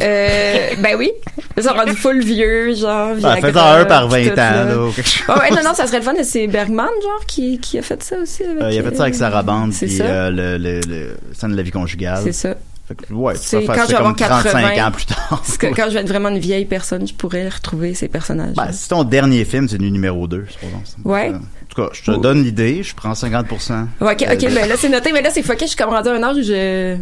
F: Euh, ben oui. Ça rendu full vieux, genre.
E: Ah, fais-en un par 20
F: puis
E: ans,
F: là.
E: ou quelque chose.
F: Ouais, ouais, non, non, ça serait le fun. C'est Bergman, genre, qui, qui a fait ça aussi. Avec,
E: Euh, il a fait ça avec Sarah Band,
F: C'est
E: puis
F: ça.
E: euh, le, le, le scène de la vie conjugale.
F: C'est ça.
E: Que, ouais,
F: C'est quand
E: ça
F: je vais avoir
E: comme 35
F: 80.
E: ans plus tard.
F: Que quand je vais être vraiment une vieille personne, je pourrais retrouver ces personnages.
E: Ben, si ton dernier film, c'est nu numéro 2, supposons.
F: Ouais.
E: En tout cas, je te donne l'idée, je prends 50%.
F: Ouais, ok,
E: Euh,
F: ok, ben là c'est noté, mais là c'est fucké, je suis comme rendu à un âge où je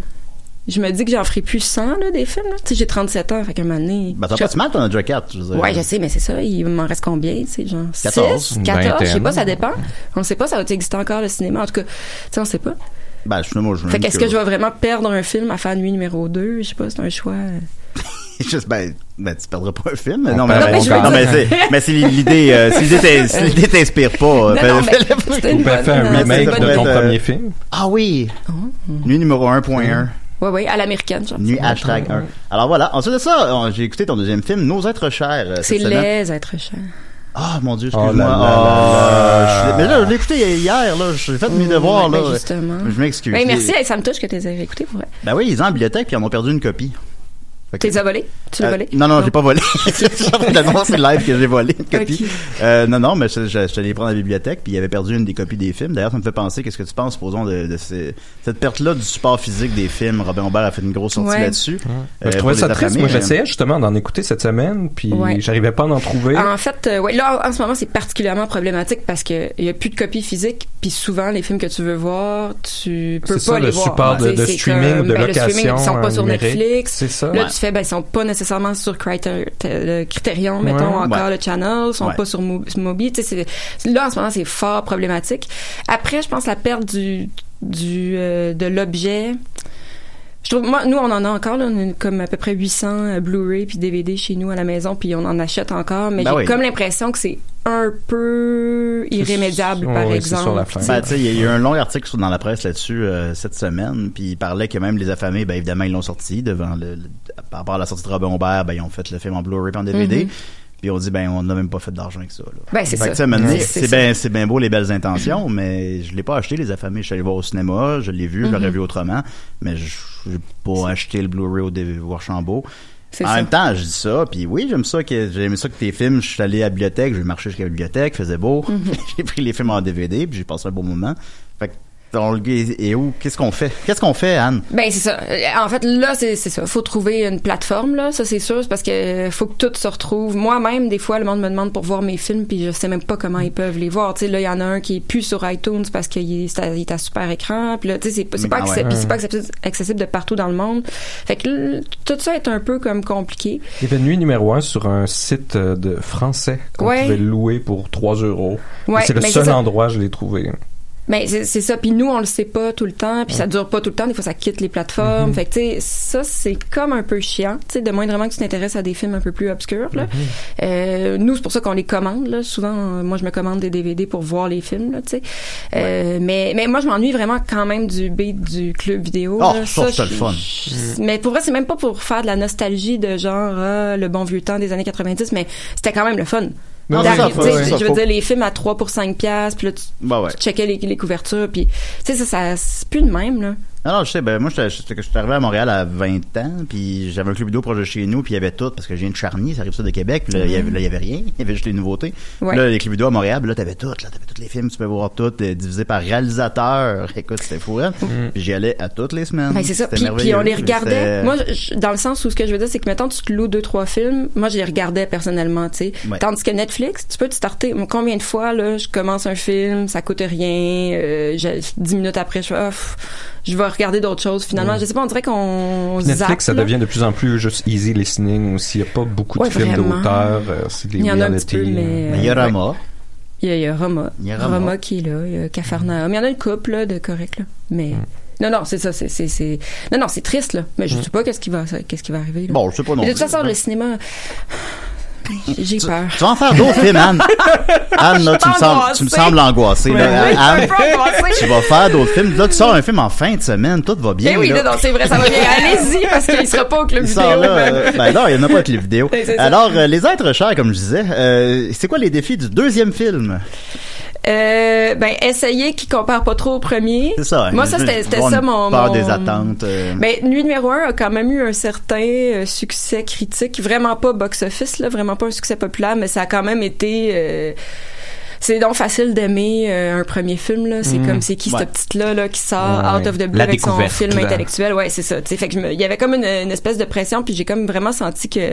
F: je me dis que j'en ferai plus 100 là des films. Tu sais, j'ai 37 ans, fait qu'un moment donné.
E: Ben, t'as pas si mal, t'en as déjà 4. Je veux dire.
F: Ouais, je sais, mais c'est ça, il m'en reste combien, tu sais, genre
E: 14,
F: 6,
E: une
F: 14, je sais pas, ça dépend. On sait pas, ça va exister encore le cinéma, en tout cas, tu sais, on sait pas.
E: Ben, je, moi, je
F: Fait qu'est-ce que je vais vraiment perdre un film à faire nuit numéro 2, je sais pas, c'est un choix.
E: Juste, ben, ben, tu perdras pas un film.
D: On
E: non, mais, ben, non, mais mais c'est l'idée, euh, si l'idée t'in- si l'idée t'inspire pas,
H: Ou bien
F: bonne-
H: faire un remake de ton.
E: Euh,
H: premier film.
E: Ah oui!
F: Oh.
E: Nuit numéro 1.1.
F: Ouais, ouais, à l'américaine, genre.
E: Nuit hashtag 1. Alors voilà. Ensuite de ça, on- j'ai écouté ton deuxième film, Nos êtres chers. euh,
F: C'est les êtres chers.
E: Ah, mon dieu,
H: Oh
E: excuse-moi.
H: là là
E: Ah,
H: là là.
E: je- mais là, je l'ai écouté hier, là. J'ai fait mes devoirs,
F: Ouais,
E: là.
F: ben, justement.
E: Je m'excuse.
F: Ben, merci, ça me touche que tu les aies écoutés pour vrai.
E: Ben oui, ils ont en bibliothèque, puis ils en ont perdu une copie. Fait que-
F: Tu les as volés? Tu l'as
E: Euh,
F: volé?
E: Non, non, j'ai pas volé. J'annonce live que j'ai volé une copie.
F: Ok.
E: Euh, non, non, mais je, je, je suis allé les prendre à la bibliothèque, puis il avait perdu une des copies des films. D'ailleurs, ça me fait penser, qu'est-ce que tu penses, supposons, de, de ces- cette perte-là du support physique des films? Robin Aubert a fait une grosse sortie
F: Ouais.
E: là-dessus. Euh,
H: je
E: pour
H: trouvais
E: les
H: ça triste.
E: affamés,
H: Moi,
E: mais-
H: j'essayais justement d'en écouter cette semaine, puis
F: Ouais.
H: j'arrivais pas à en trouver.
F: En fait, euh, ouais, là, en ce moment, c'est particulièrement problématique parce que il y a plus de copies physiques, puis souvent, les films que tu veux voir, tu peux
H: C'est
F: pas
H: ça,
F: les
H: le
F: voir.
H: support de,
F: C'est-
H: de
F: c'est
H: streaming ou de
F: ben, le
H: location.
F: streaming, ils sont pas
H: euh,
F: sur
H: numérique.
F: Netflix.
H: C'est ça.
F: Là,
E: Ouais.
F: tu ben, ils sont pas nécessairement sur Criter- le Criterion, mettons,
H: Ouais.
F: encore
E: Ouais.
F: le channel, ils sont
E: Ouais.
F: pas sur Mo- Mobi. Tu sais, c'est- là, en ce moment, c'est fort problématique. Après, je pense la perte du, du, euh, de l'objet. Je trouve, moi, nous, on en a encore, là, on a comme à peu près 800 euh, Blu-ray puis DVD chez nous à la maison, puis on en achète encore, mais
E: Ben
F: j'ai
E: oui.
F: comme l'impression que c'est un peu irrémédiable, par
H: c'est
F: exemple.
H: sur la fin.
E: Ben, tu sais, il y a eu un long article sur- dans la presse là-dessus euh, cette semaine, puis il parlait que même les affamés, ben évidemment, ils l'ont sorti devant le, le- par rapport à la sortie de Robin Aubert, ben ils ont fait le film en Blu-ray et en DVD. Puis on dit ben on n'a même pas fait d'argent avec ça. Là.
F: Ben, c'est ça.
E: bien c'est bien beau les belles intentions, mais je l'ai pas acheté les affamés. Je suis allé voir au cinéma, je l'ai vu, je l'aurais
F: Mhm.
E: vu autrement, mais je j'ai pas acheté le Blu-ray au DVD Archambault.
F: C'est
E: En
F: ça.
E: même temps, je dis ça, puis oui, j'aime ça que j'aime ça que tes films, je suis allé à la bibliothèque, j'ai marché jusqu'à la bibliothèque, faisait beau,
F: Mhm.
E: j'ai pris les films en DVD, puis j'ai passé un bon moment. Fait que on le- et où? Qu'est-ce qu'on fait? Qu'est-ce qu'on fait, Anne?
F: Ben c'est ça. Euh, En fait, là, c'est c'est ça. Faut trouver une plateforme là. Ça c'est sûr, c'est parce que euh, faut que tout se retrouve. Moi-même, des fois, le monde me demande pour voir mes films, puis je sais même pas comment ils peuvent les voir. Tu sais, là, il y en a un qui est plus sur iTunes parce qu'il est, est à super écran. Puis là, tu sais, c'est pas, c'est pas,
E: Ah ouais.
F: accessible, puis c'est pas accessible, accessible de partout dans le monde. Fait que là, tout ça est un peu comme compliqué.
H: Il y avait nuit numéro un sur un site euh, de français qu'on
F: Ouais.
H: pouvait louer pour 3 euros.
F: Ouais,
H: c'est le
F: mais
H: seul endroit où je l'ai trouvé.
F: Mais c'est c'est ça. Puis nous, on le sait pas tout le temps. Puis ça dure pas tout le temps. Des fois, ça quitte les plateformes.
H: Mhm.
F: Fait que, tu sais, ça, c'est comme un peu chiant. Tu sais, de moindrement que tu t'intéresses à des films un peu plus obscurs, là. Euh, nous, c'est pour ça qu'on les commande, là. Souvent, moi, je me commande des DVD pour voir les films, là, tu sais. Euh, mais, mais moi, je m'ennuie vraiment quand même du beat du club vidéo.
E: Oh,
F: là.
E: ça, c'est le fun.
F: je- Mais pour vrai, c'est même pas pour faire de la nostalgie de genre, ah, le bon vieux temps des années 90, mais c'était quand même le fun.
E: Non, ça, ouais, ça,
F: je veux dire, les films à 3 pour 5 piastres, puis là, tu,
E: Bah ouais.
F: tu checkais les, les couvertures, puis tu sais, ça, ça c'est plus de même, là.
E: Non, non, je sais, ben, moi, je suis arrivé à Montréal à 20 ans, puis j'avais un club vidéo proche de chez nous, puis il y avait tout, parce que je viens de Charny, ça arrive ça de Québec, puis là, il y avait, y rien, il y avait juste les nouveautés.
F: Ouais.
E: Là, les clubs vidéo à Montréal, là, t'avais tout, là, t'avais tous les films, tu peux voir tout, euh, divisé par réalisateur. Écoute, c'était fou, hein? Puis j'y allais à toutes les semaines.
F: Ben, c'est ça. Puis, puis on les regardait. Moi, je- dans le sens où ce que je veux dire, c'est que mettons, tu te loues deux, trois films. Moi, je les regardais personnellement, tu sais.
E: Ouais.
F: Tandis que Netflix, tu peux te starter. Combien de fois, là, je commence un film, ça coûte rien, euh, je- dix minutes après, je fais, pff, je vais regarder d'autres choses. Finalement, je sais pas, on dirait qu'on
H: Netflix,
F: zappe,
H: ça
F: là.
H: devient de plus en plus juste easy listening aussi. Il n'y a pas beaucoup de
F: Ouais,
H: films d'auteur. euh, c'est des
F: Il y en a un petit
H: reality,
F: peu, mais,
H: euh,
E: Mais il y a
F: Ouais.
E: Rama.
F: Il y a, il y a Roma.
E: Il y a Roma.
F: qui est là. Il y a Cafarnaum. Il y en a une couple, là, de correct, là. Mais.
E: Mm.
F: Non, non, c'est ça, c'est, c'est, c'est- non, non, c'est triste, là. Mais je sais pas qu'est-ce qui va, qu'est-ce qui va arriver, là.
E: Bon, je sais pas non
F: de toute façon, le cinéma, j'ai peur.
E: Tu vas en faire d'autres films, Anne. Anne, là, tu me sembles,
F: angoissée.
E: tu me sembles angoissée, là.
F: Oui,
E: Anne, tu vas faire d'autres films. Là, tu sors un film en fin de semaine, tout va bien,
F: Eh oui,
E: là.
F: non, c'est vrai, ça va bien. Allez-y, parce qu'il sera pas au club
E: Il
F: vidéo.
E: sort là,
F: ben.
E: euh, ben non, il n'y en a pas avec les vidéos. Alors, euh, les êtres chers, comme je disais, euh, c'est quoi les défis du deuxième film?
F: Euh, ben, essayer qu'il compare pas trop au premier.
E: C'est ça.
F: Moi,
E: hein,
F: ça, c'était, ça mon,
E: peur
F: mon-
E: des attentes. euh,
F: Ben, Nuit numéro un a quand même eu un certain euh, succès critique, vraiment pas box-office, là, vraiment pas un succès populaire, mais ça a quand même été... euh, c'est donc facile d'aimer euh, un premier film là c'est
H: Mhm.
F: comme c'est qui
H: Ouais.
F: cette petite là là qui sort
H: Ouais,
F: out of the blue avec son film intellectuel ouais c'est ça tu sais fait que je me- il y avait comme une, une espèce de pression puis j'ai comme vraiment senti que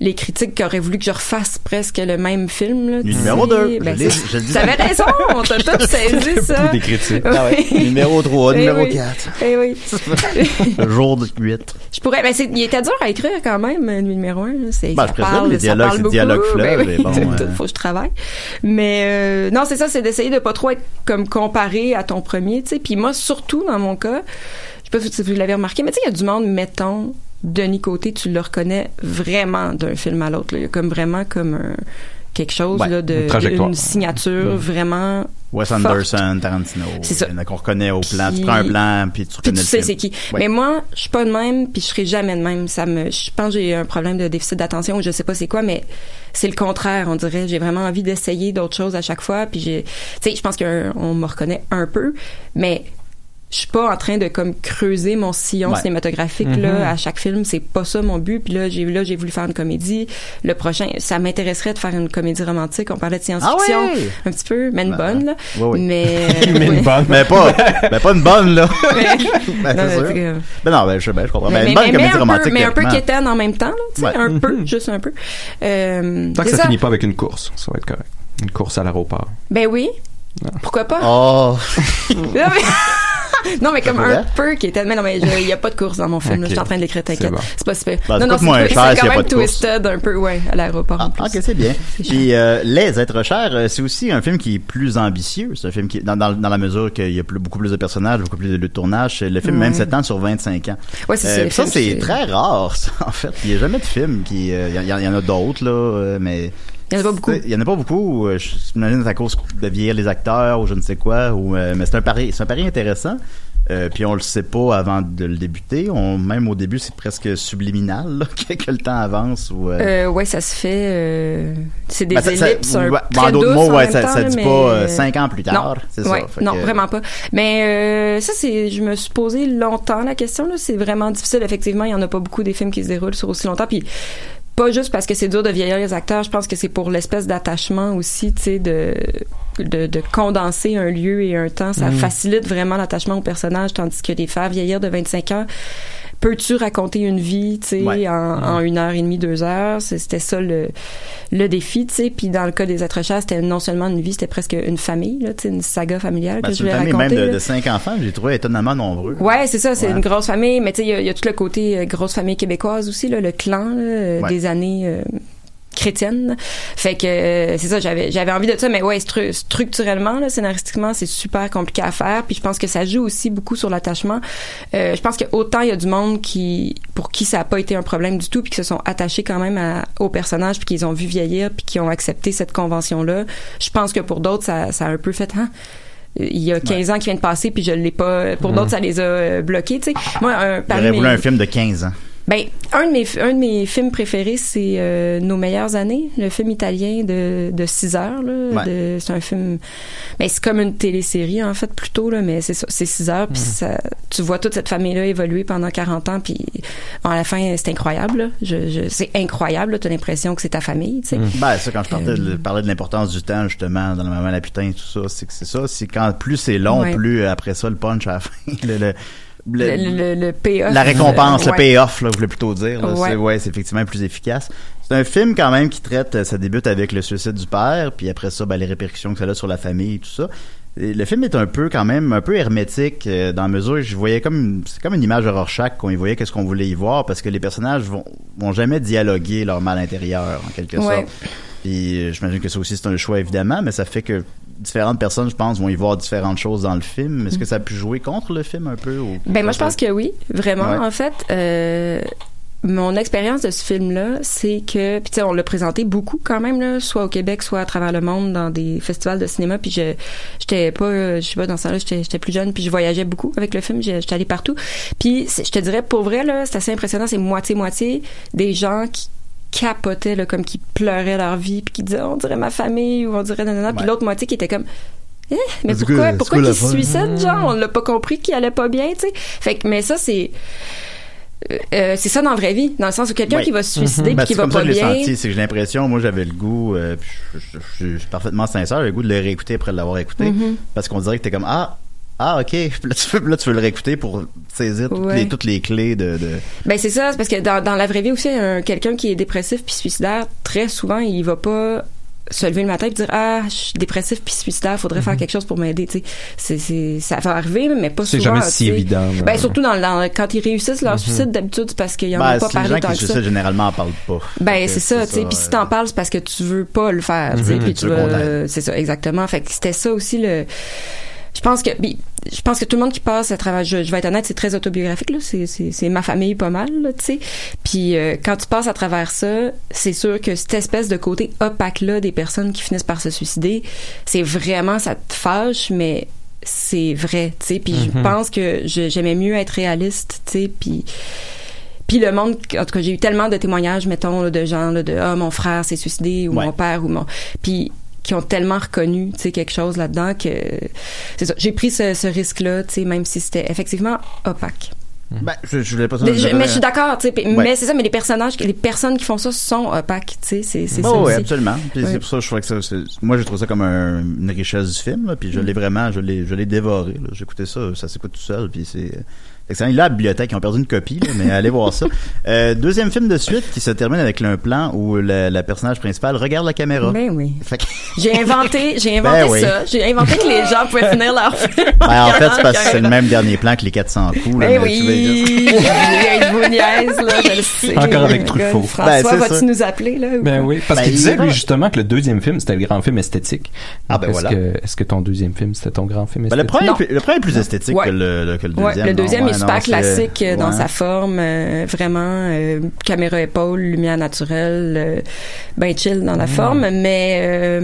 F: les critiques qui auraient voulu que je refasse presque le même film là,
E: Numéro
F: sais,
E: deux,
F: ben, t'avais raison on t'a tout saisi ça
E: des critiques. Ah ouais. Numéro trois,
F: Eh
E: numéro
F: oui.
E: quatre.
F: eh oui
E: Le jour de 8.
F: Je pourrais, ben c'est, il était dur à écrire quand même, euh, numéro un. là. C'est,
E: Ben,
F: ça
E: je
F: parle,
E: les dialogues, c'est dialogue fleuve,
F: Ben oui,
E: mais bon,
F: c'est
E: euh,
F: faut que je travaille. Mais euh, non, c'est ça, c'est d'essayer de pas trop être comme comparé à ton premier, tu sais. Puis moi, surtout dans mon cas, je sais pas si vous l'avez remarqué, mais tu sais, il y a du monde, mettons, Denis Côté, tu le reconnais vraiment d'un film à l'autre. Il y a comme vraiment comme un quelque chose
E: Ouais,
F: là, de
E: une
F: signature vraiment
E: Wes
F: forte.
E: Anderson, Tarantino.
F: C'est ça.
E: Il y en a qu'on reconnaît au plan.
F: Puis-
E: Tu prends un plan, puis tu
F: Puis
E: reconnais
F: tu
E: le
F: sais c'est qui.
E: Ouais.
F: Mais moi, je suis pas de même, puis je serai jamais de même. Ça me, je pense que j'ai un problème de déficit d'attention ou je sais pas c'est quoi, mais c'est le contraire, on dirait. J'ai vraiment envie d'essayer d'autres choses à chaque fois, puis j'ai, tu sais, je pense qu'on me reconnaît un peu, mais je suis pas en train de comme creuser mon sillon
I: Ouais.
F: cinématographique là à chaque film c'est pas ça mon but puis là j'ai là j'ai voulu faire une comédie le prochain ça m'intéresserait de faire une comédie romantique on parlait de science-fiction
E: Ah ouais?
F: un petit peu mais une bonne là
E: Oui, oui.
F: mais
E: mais
F: ouais.
E: une bonne. Mais pas, mais pas une bonne, là. ben,
F: Non,
E: c'est sûr.
F: mais, euh,
E: Ben non, ben, je, ben, je comprends.
F: mais,
E: Ben, une
F: mais-
E: bonne
F: mais
E: comédie
F: un peu,
E: romantique.
F: mais un peu quétaine en même temps, là, tu sais,
E: Ouais.
F: un peu, juste un peu. Euh,
H: Tant que ça,
F: ça.
H: finit pas avec une course, ça va être correct. Une course à l'aéroport.
F: Ben oui. Pourquoi pas?
E: Oh.
F: non, mais, non, mais comme un peu qui était. Mais non, mais il n'y a pas de course dans mon film. là. Je suis en train de l'écrire, t'inquiète.
E: C'est bon.
F: Pas super.
E: Ben,
F: non, non, c'est quand même twisted un peu, ouais, à l'aéroport.
E: Ah, ok, c'est bien. Puis euh, Les êtres chers, euh, c'est aussi un film qui est plus ambitieux. C'est un film qui, dans, dans, dans la mesure qu'il y a plus, beaucoup plus de personnages, beaucoup plus de, de tournage. Le film,
F: Ouais.
E: même 7 ans sur 25 ans.
F: Ouais, c'est ça,
E: Euh, ça, c'est très rare, ça, en fait. Il n'y a jamais de film qui. euh, Il y, en- il y en a d'autres, là, mais.
F: Il y en a pas beaucoup.
E: Il y en a pas beaucoup. euh, Je m'imagine que c'est à cause de vieillir les acteurs ou je ne sais quoi. Ou, euh, mais c'est un pari, c'est un pari intéressant. Euh, puis on le sait pas avant de le débuter. On, même au début, c'est presque subliminal là, que, que le temps avance. Ou, euh,
F: ouais, ça se fait. c'est des
E: Ben, ça- ça-
F: ellipses
E: ouais,
F: très
E: en d'autres mots, ouais, ça-
F: temps,
E: ça dit
F: mais-
E: pas, cinq ans plus tard,
F: Non,
E: ça, que-
F: vraiment pas. Mais ça, c'est, je me suis posé longtemps la question. Là, c'est vraiment difficile. Effectivement, il y en a pas beaucoup des films qui se déroulent sur aussi longtemps. Puis pas juste parce que c'est dur de vieillir les acteurs. Je pense que c'est pour l'espèce d'attachement aussi, tu sais, de, de de condenser un lieu et un temps. Ça
I: Mm.
F: facilite vraiment l'attachement au personnage, tandis que les faire vieillir de 25 ans peux-tu raconter une vie, tu sais,
I: Ouais.
F: en, en une heure et demie, deux heures? C'était ça le, le défi, tu sais. Puis dans le cas des êtres chers, c'était non seulement une vie, c'était presque une famille, là, tu sais, une saga familiale
E: ben,
F: que je
E: une
F: voulais
E: famille
F: raconter.
E: même de,
F: là.
E: de cinq enfants, j'ai trouvé étonnamment nombreux.
F: Ouais, c'est ça, c'est
E: Ouais.
F: une grosse famille, mais tu sais, il y a- il y, a tout le côté euh, grosse famille québécoise aussi, là, le clan là, euh,
E: Ouais.
F: des années euh, chrétiennes. Fait que euh, c'est ça, j'avais j'avais envie de ça, mais ouais, stru- structurellement, là, scénaristiquement, c'est super compliqué à faire. Puis je pense que ça joue aussi beaucoup sur l'attachement. Euh, je pense que autant il y a du monde qui pour qui ça a pas été un problème du tout, puis qui se sont attachés quand même à, au personnage, puis qu'ils ont vu vieillir, puis qui ont accepté cette convention là. Je pense que pour d'autres, ça, ça a un peu fait. Hein? il y a 15 ans qui vient de passer puis je l'ai pas pour
E: Mhm.
F: d'autres ça les a euh, bloqués tu sais moi un, parmi
E: aurait voulu un film de 15 ans.
F: Ben, un de mes, un de mes films préférés, c'est euh, Nos meilleures années, le film italien de, de 6 heures. Là,
E: Ouais.
F: de- c'est un film... Ben, c'est comme une télésérie, en fait, plutôt, là, mais c'est ça, c'est 6 heures. Puis ça, tu vois toute cette famille-là évoluer pendant 40 ans. Puis bon, à la fin, c'est incroyable. là. Je, je, c'est incroyable. Tu as l'impression que c'est ta famille. tu sais.
E: Ben, ça, quand je parlais
F: Euh,
E: de, parlais de l'importance du temps, justement, dans le moment la putain, tout ça, c'est que c'est ça. C'est quand plus c'est long,
F: Ouais.
E: plus euh, après ça, le punch à la fin. Le, le- le-
F: Le, le, le payoff.
E: la récompense,
F: euh,
E: le
F: ouais.
E: payoff, là, vous voulez plutôt dire. là.
F: Ouais.
E: C'est, ouais, c'est effectivement plus efficace. C'est un film quand même qui traite, euh, ça débute avec le suicide du père, puis après ça, ben, les répercussions que ça a sur la famille et tout ça. Et le film est un peu quand même un peu hermétique euh, dans la mesure où je voyais comme c'est comme une image de Rorschach qu'on y voyait qu'est-ce qu'on voulait y voir parce que les personnages vont vont jamais dialoguer leur mal intérieur en quelque
F: Ouais.
E: sorte. Puis euh, j'imagine que ça aussi c'est un choix évidemment, mais ça fait que différentes personnes, je pense, vont y voir différentes choses dans le film. Est-ce que ça a pu jouer contre le film un peu ou
F: Ben moi je pense que oui, vraiment.
E: Ouais.
F: En fait, euh, mon expérience de ce film-là, c'est que, puis tu sais, on l'a présenté beaucoup quand même là, soit au Québec, soit à travers le monde dans des festivals de cinéma. Puis je, j'étais pas, euh, je sais pas dans ça là, j'étais, plus jeune, puis je voyageais beaucoup avec le film. J'étais allée partout. Puis je te dirais pour vrai là, c'est assez impressionnant. C'est moitié moitié des gens qui capotaient là, comme qui pleuraient leur vie, puis qui disaient on dirait ma famille ou on dirait nanana. Puis
E: Ouais.
F: l'autre moitié qui était comme eh, mais pourquoi,
E: quoi-
F: pourquoi qu'il se suicide, genre, on l'a pas compris qu'il allait pas bien, tu sais. Fait que, mais ça, c'est, euh, c'est ça dans la vraie vie, dans le sens où quelqu'un
E: Oui.
F: qui va se suicider
E: Ben,
F: puis qui
E: c'est
F: va
E: comme ça
F: pas
E: que je l'ai
F: bien.
E: senti, c'est que j'ai l'impression, moi j'avais le goût, euh, puis je, je- je- je suis parfaitement sincère, j'avais le goût de le réécouter après l'avoir écouté,
F: Mhm.
E: parce qu'on dirait que t'es comme ah ah ok, là tu, veux, là, tu veux le réécouter pour saisir toutes,
F: Ouais.
E: les, toutes les clés de, de...
F: Ben c'est ça, c'est parce que dans, dans la vraie vie aussi, un- quelqu'un qui est dépressif puis suicidaire, très souvent, il va pas se lever le matin et dire ah je suis dépressif puis suicidaire faudrait faire quelque chose pour m'aider tu sais c'est c'est ça va arriver mais pas
H: C'est
F: souvent
H: jamais si évident,
F: ben surtout dans, dans quand ils réussissent leur
E: Mhm.
F: suicide d'habitude c'est parce qu'ils en
E: Ben,
F: ont pas
E: c'est les
F: parlé
E: gens
F: tant
E: qui
F: que
E: se
F: ça
E: suicident généralement en parlent pas.
F: Ben c'est ça, tu sais. Puis si t'en parles, c'est parce que tu veux pas le faire, tu sais.
E: Mhm.
F: Puis
E: Tu
F: tu
E: veux qu'on
F: veux,
E: t'aide.
F: c'est ça, exactement. Fait que c'était ça aussi le. Je pense que, je pense que tout le monde qui passe à travers, je, je vais être honnête, c'est très autobiographique là. C'est c'est c'est ma famille pas mal, tu sais. Puis euh, quand tu passes à travers ça, c'est sûr que cette espèce de côté opaque là des personnes qui finissent par se suicider, c'est vraiment ça te fâche, mais c'est vrai, tu sais. Puis je
I: Mhm.
F: pense que j'aimais mieux être réaliste, tu sais. Puis puis le monde, en tout cas, j'ai eu tellement de témoignages, mettons, là, de gens, là, de ah mon frère s'est suicidé ou
E: Ouais.
F: mon père ou mon, puis qui ont tellement reconnu, tu sais, quelque chose là-dedans que c'est ça. J'ai pris ce, ce risque-là, tu sais, même si c'était effectivement opaque.
E: Ben, je, je voulais pas
F: Mais je, mais je suis d'accord, tu sais. puis-
E: Ouais.
F: Mais c'est ça, mais les personnages, les personnes qui font ça sont opaques, tu sais. C'est c'est
E: Bah
F: ça
E: oui, absolument. Puis
F: Ouais.
E: c'est pour ça que je trouvais que ça, moi j'ai trouvé ça comme un- une richesse du film, là, puis je l'ai vraiment, je l'ai, je l'ai dévoré. écouté ça, ça s'écoute tout seul, puis c'est excellent. Il est là à la bibliothèque, ils ont perdu une copie, là, mais allez voir ça. Euh, deuxième film de suite qui se termine avec un plan où la, la personnage principale regarde la caméra.
F: Ben oui.
E: Que-
F: J'ai inventé, j'ai inventé
E: Ben oui.
F: ça. J'ai inventé que les gens pouvaient finir leur film.
E: Ben, en fait, c'est parce que c'est le même dernier plan que les 400 coups. Là,
F: Ben
E: mais tu vas
F: oui,
E: dire-
F: je vous niaise, là, je le sais.
H: Encore avec Truffaut.
F: François,
H: Ben,
F: vas-tu nous appeler, là? ou
H: Ben oui, parce
E: Ben,
H: qu'il
E: il
H: disait lui justement que le deuxième film c'était le grand film esthétique.
E: Ah, ben
H: est-ce
E: voilà.
H: que est-ce que ton deuxième film c'était ton grand film
E: Ben, le,
H: esthétique?
E: premier, est le premier est plus esthétique que, le, deuxième.
F: le deuxième
E: non,
F: super
E: c'est-
F: classique euh, dans sa forme, euh, vraiment euh, caméra épaule, lumière naturelle, euh, ben chill dans la
E: Mm.
F: forme, mais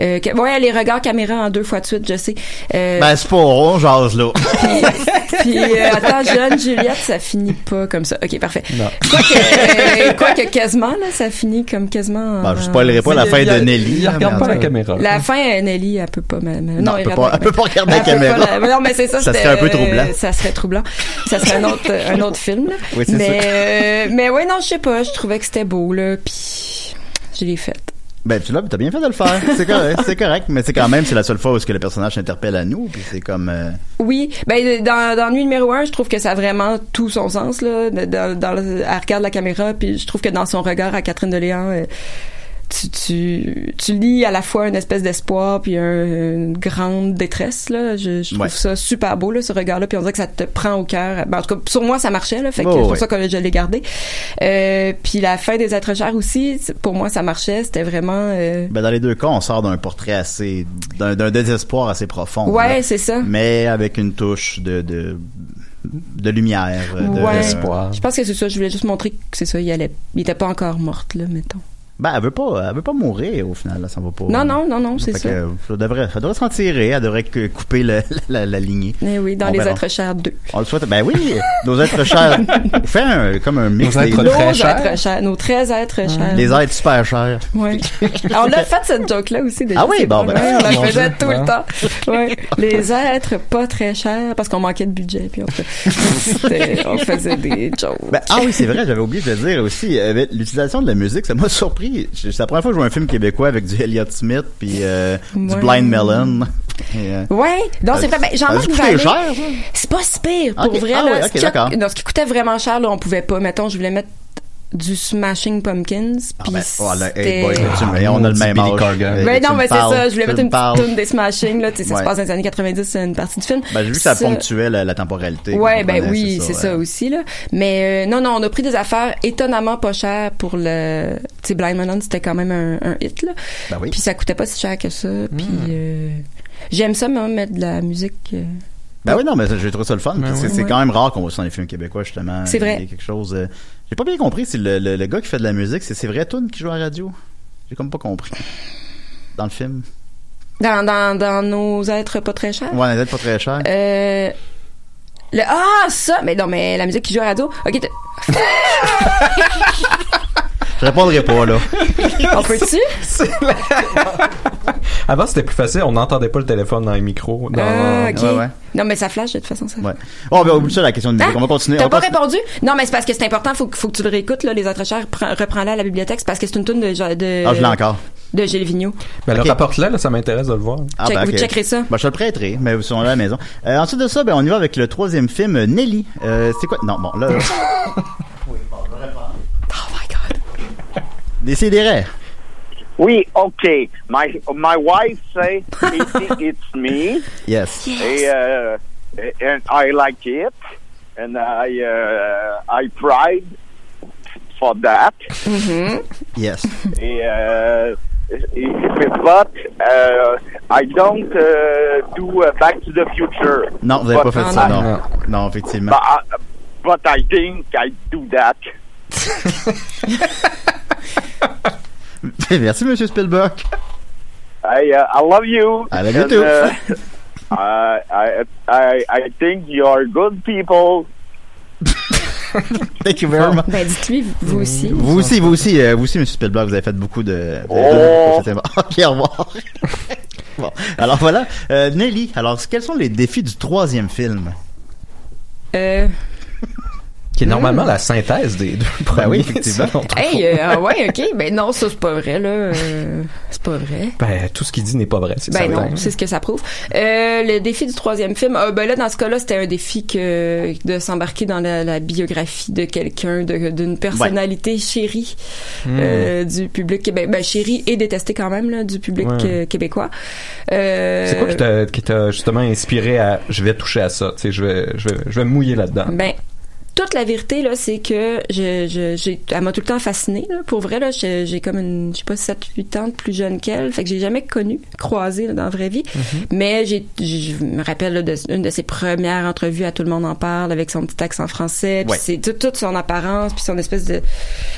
F: euh, que- ouais, les regards caméra en deux fois de suite, je sais. Euh,
E: Ben, c'est pas on jase là.
F: Puis euh, attends, jeune Juliette, ça finit pas comme ça. Ok, parfait.
H: Non.
F: Quoique, euh, quoique quasiment là, ça finit comme quasiment.
E: Ben, je spoilerai pas la fin de Nelly.
H: Il
E: là,
H: regarde pas la caméra.
F: La fin, euh, Nelly, elle peut pas. mais- mais-
E: Non, elle peut pas- elle peut pas regarder la
F: Elle
E: caméra.
F: la- Non, mais c'est ça.
E: Ça
F: c'était,
E: serait un peu
F: euh,
E: troublant.
F: Ça serait troublant. Ça serait un autre, un autre film. là.
E: Oui, c'est
F: mais,
E: ça.
F: euh, mais ouais, non, je sais pas. Je trouvais que c'était beau là. Puis je l'ai fait.
E: Ben, tu l'as, t'as bien fait de le faire. C'est correct, c'est correct. Mais c'est quand même, c'est la seule fois où ce que le personnage s'interpelle à nous, puis c'est comme, euh,
F: Oui, ben dans, dans Nuit numéro un, je trouve que ça a vraiment tout son sens là. Dans, dans le, elle regarde la caméra, puis je trouve que dans son regard à Catherine de Léon, euh, tu, tu, tu lis à la fois une espèce d'espoir puis un- une grande détresse là. Je, je trouve
E: Ouais.
F: ça super beau là, ce regard-là, puis on dirait que ça te prend au cœur. Ben, en tout cas, sur moi, ça marchait là, fait que
E: Oh,
F: c'est pour
E: ouais.
F: ça que je l'ai gardé. Euh, puis la fin des êtres chers aussi, c'est- pour moi, ça marchait. C'était vraiment. euh,
E: ben, dans les deux cas, on sort d'un portrait assez, d'un, désespoir assez profond.
F: Ouais, c'est ça.
E: Mais avec une touche de, de, de lumière, de,
F: Ouais. Je pense que c'est ça. Je voulais juste montrer que c'est ça. Il allait, il était pas encore morte là, mettons.
E: Ben, elle veut pas, elle veut pas mourir au final, là, ça va pas.
F: Non, non, non, non, c'est
E: Fait
F: ça.
E: que, ça devrait, ça devrait s'en tirer, elle devrait couper le- la, la lignée.
F: Eh oui, dans
E: On
F: les
E: verra.
F: êtres chers 2.
E: On le souhaite. Ben oui, nos êtres chers. Fais un, comme un mix
H: Nos
E: des
H: êtres très
F: Nos
H: chers.
F: êtres chers, nos très êtres chers.
E: Les êtres super chers.
F: Ouais. Alors, on a fait cette joke-là aussi déjà.
E: Ah oui, bon, ben,
F: Ouais, on la faisait
H: Dieu,
F: tout le temps. Ouais. Les êtres pas très chers parce qu'on manquait de budget puis on, fait- on faisait des jokes.
E: Ben, ah oui, c'est vrai, j'avais oublié de le dire aussi. Avec l'utilisation de la musique, ça m'a surpris. C'est la première fois que je vois un film québécois avec du Elliott Smith puis euh, du. Blind Melon. Et, euh,
F: Ouais, non, c'est vrai. Ben,
E: cher, ça.
F: c'est pas si pire pour
E: Ok.
F: vrai.
E: Ah
F: là. Ce qui- non, ce qui coûtait vraiment cher, là, on pouvait pas. Mettons, je voulais mettre du Smashing Pumpkins.
E: Ah
F: Puis
E: ben, oh là, hey
F: c'était-
E: boy, tu me- on a le même âge.
H: Corgan.
E: Euh,
F: Ben non, mais c'est ça. Je voulais mettre
E: me
F: une petite tune des Smashing, là. Tu sais, ça
E: Ouais.
F: se passe dans les années 90, c'est une partie du film.
E: Ben, j'ai vu que ça
F: Ça-
E: ponctuait la, la temporalité.
F: Ouais, ben oui, c'est ça,
E: ouais.
F: aussi, là. Mais euh, non, non, on a pris des affaires étonnamment pas chères pour le... Tu sais, Blind Melon, c'était quand même un, un hit, là.
E: Ben oui.
F: Puis ça coûtait pas si cher que ça. Puis euh, j'aime ça, moi, mettre de la musique... euh,
E: Ben oui, non, mais j'ai trouvé ça le fun. C'est quand même rare qu'on voit ça dans les films québécois, justement.
F: C'est vrai.
E: Il y a quelque chose. J'ai pas bien compris si le, le, le gars qui fait de la musique, c'est ses vraies tunes qui jouent à la radio? J'ai comme pas compris. Dans le film.
F: Dans, dans, dans nos êtres pas très chers?
E: Ouais, elle est pas très cher.
F: Euh, le, ah, ça! Mais non, mais la musique qui joue à la radio. OK,
E: Je répondrai pas, là.
F: on peut-tu?
H: Avant, c'était plus facile. On n'entendait pas le téléphone dans les micros. Dans...
F: Ah, ok.
E: Ouais, ouais.
F: Non, mais ça flash de toute façon, ça.
E: Ouais. Oh, ben, oublie ça, la question de musique.
F: Hein?
E: On va continuer.
F: T'as pas répondu? Non, mais c'est parce que c'est important. Faut, que- faut que tu le réécoutes, là, les autres chers. Prends- Reprends-la à la bibliothèque. C'est parce que c'est une tune de, de,
E: Ah, je l'ai encore.
F: de Gilles Vigneault.
H: Ben,
E: Ok.
H: le rapporte-là, là, ça m'intéresse de le voir.
E: Ah,
F: Check-
E: ben,
F: vous checkerez ça.
E: Ben, je le prêterai, mais sont là à la maison. Euh, ensuite de ça, ben, on y va avec le troisième film, euh, Nelly. Euh, c'est quoi? Non, bon, là.
F: God.
E: Décidérez.
G: Oui, okay. My my wife say it's, it's me,
E: Yes.
G: uh, and I like it, and I uh, I pride for that.
E: Yes.
G: Uh, but uh, I don't uh, do uh, Back to the Future.
E: Non, vous avez pas
G: But-
E: fait ça, non. Non, effectivement.
G: But I, but I think I do that.
E: Merci, Monsieur Spielberg.
G: I uh, I love you.
E: I love you
G: and,
E: too.
G: uh, I, I I I think you're good people.
E: Thank you very much.
F: Ben, dites-lui, vous aussi.
E: Vous aussi, vous aussi, euh, vous aussi, Monsieur Spielberg, vous avez fait beaucoup de... vous avez
G: Oh.
E: Ok, au revoir. bon, alors voilà. Euh, Nelly, alors quels sont les défis du troisième film?
F: Euh,
H: Qui est normalement la synthèse des deux premiers.
E: Ben oui, effectivement.
F: hey, euh, ah ouais, ok. Ben non, ça, c'est pas vrai, là. Euh, c'est pas vrai.
H: Ben, tout ce qu'il dit n'est pas vrai, c'est
F: Ben
H: certain.
F: non, c'est ce que ça prouve. Euh, le défi du troisième film, euh, ben là dans ce cas-là, c'était un défi que de s'embarquer dans la, la biographie de quelqu'un, d'une personnalité chérie euh, du public québécois, ben chérie et détestée quand même là, du public
H: Ouais.
F: euh, québécois. Euh,
H: C'est quoi qui t'a, justement inspiré à je vais toucher à ça, tu sais, je vais, je vais, je vais me mouiller là-dedans.
F: Ben toute la vérité là, c'est que je, je j'ai elle m'a tout le temps fascinée là, pour vrai là, j'ai j'ai comme une je sais pas 7 8 ans de plus jeune qu'elle, fait que j'ai jamais connu croisé là, dans la vraie vie.
H: Mm-hmm.
F: Mais j'ai je me rappelle là, de une de ses premières entrevues à tout le monde en parle avec son petit accent français, puis
E: Ouais.
F: c'est tout- toute son apparence, puis son espèce de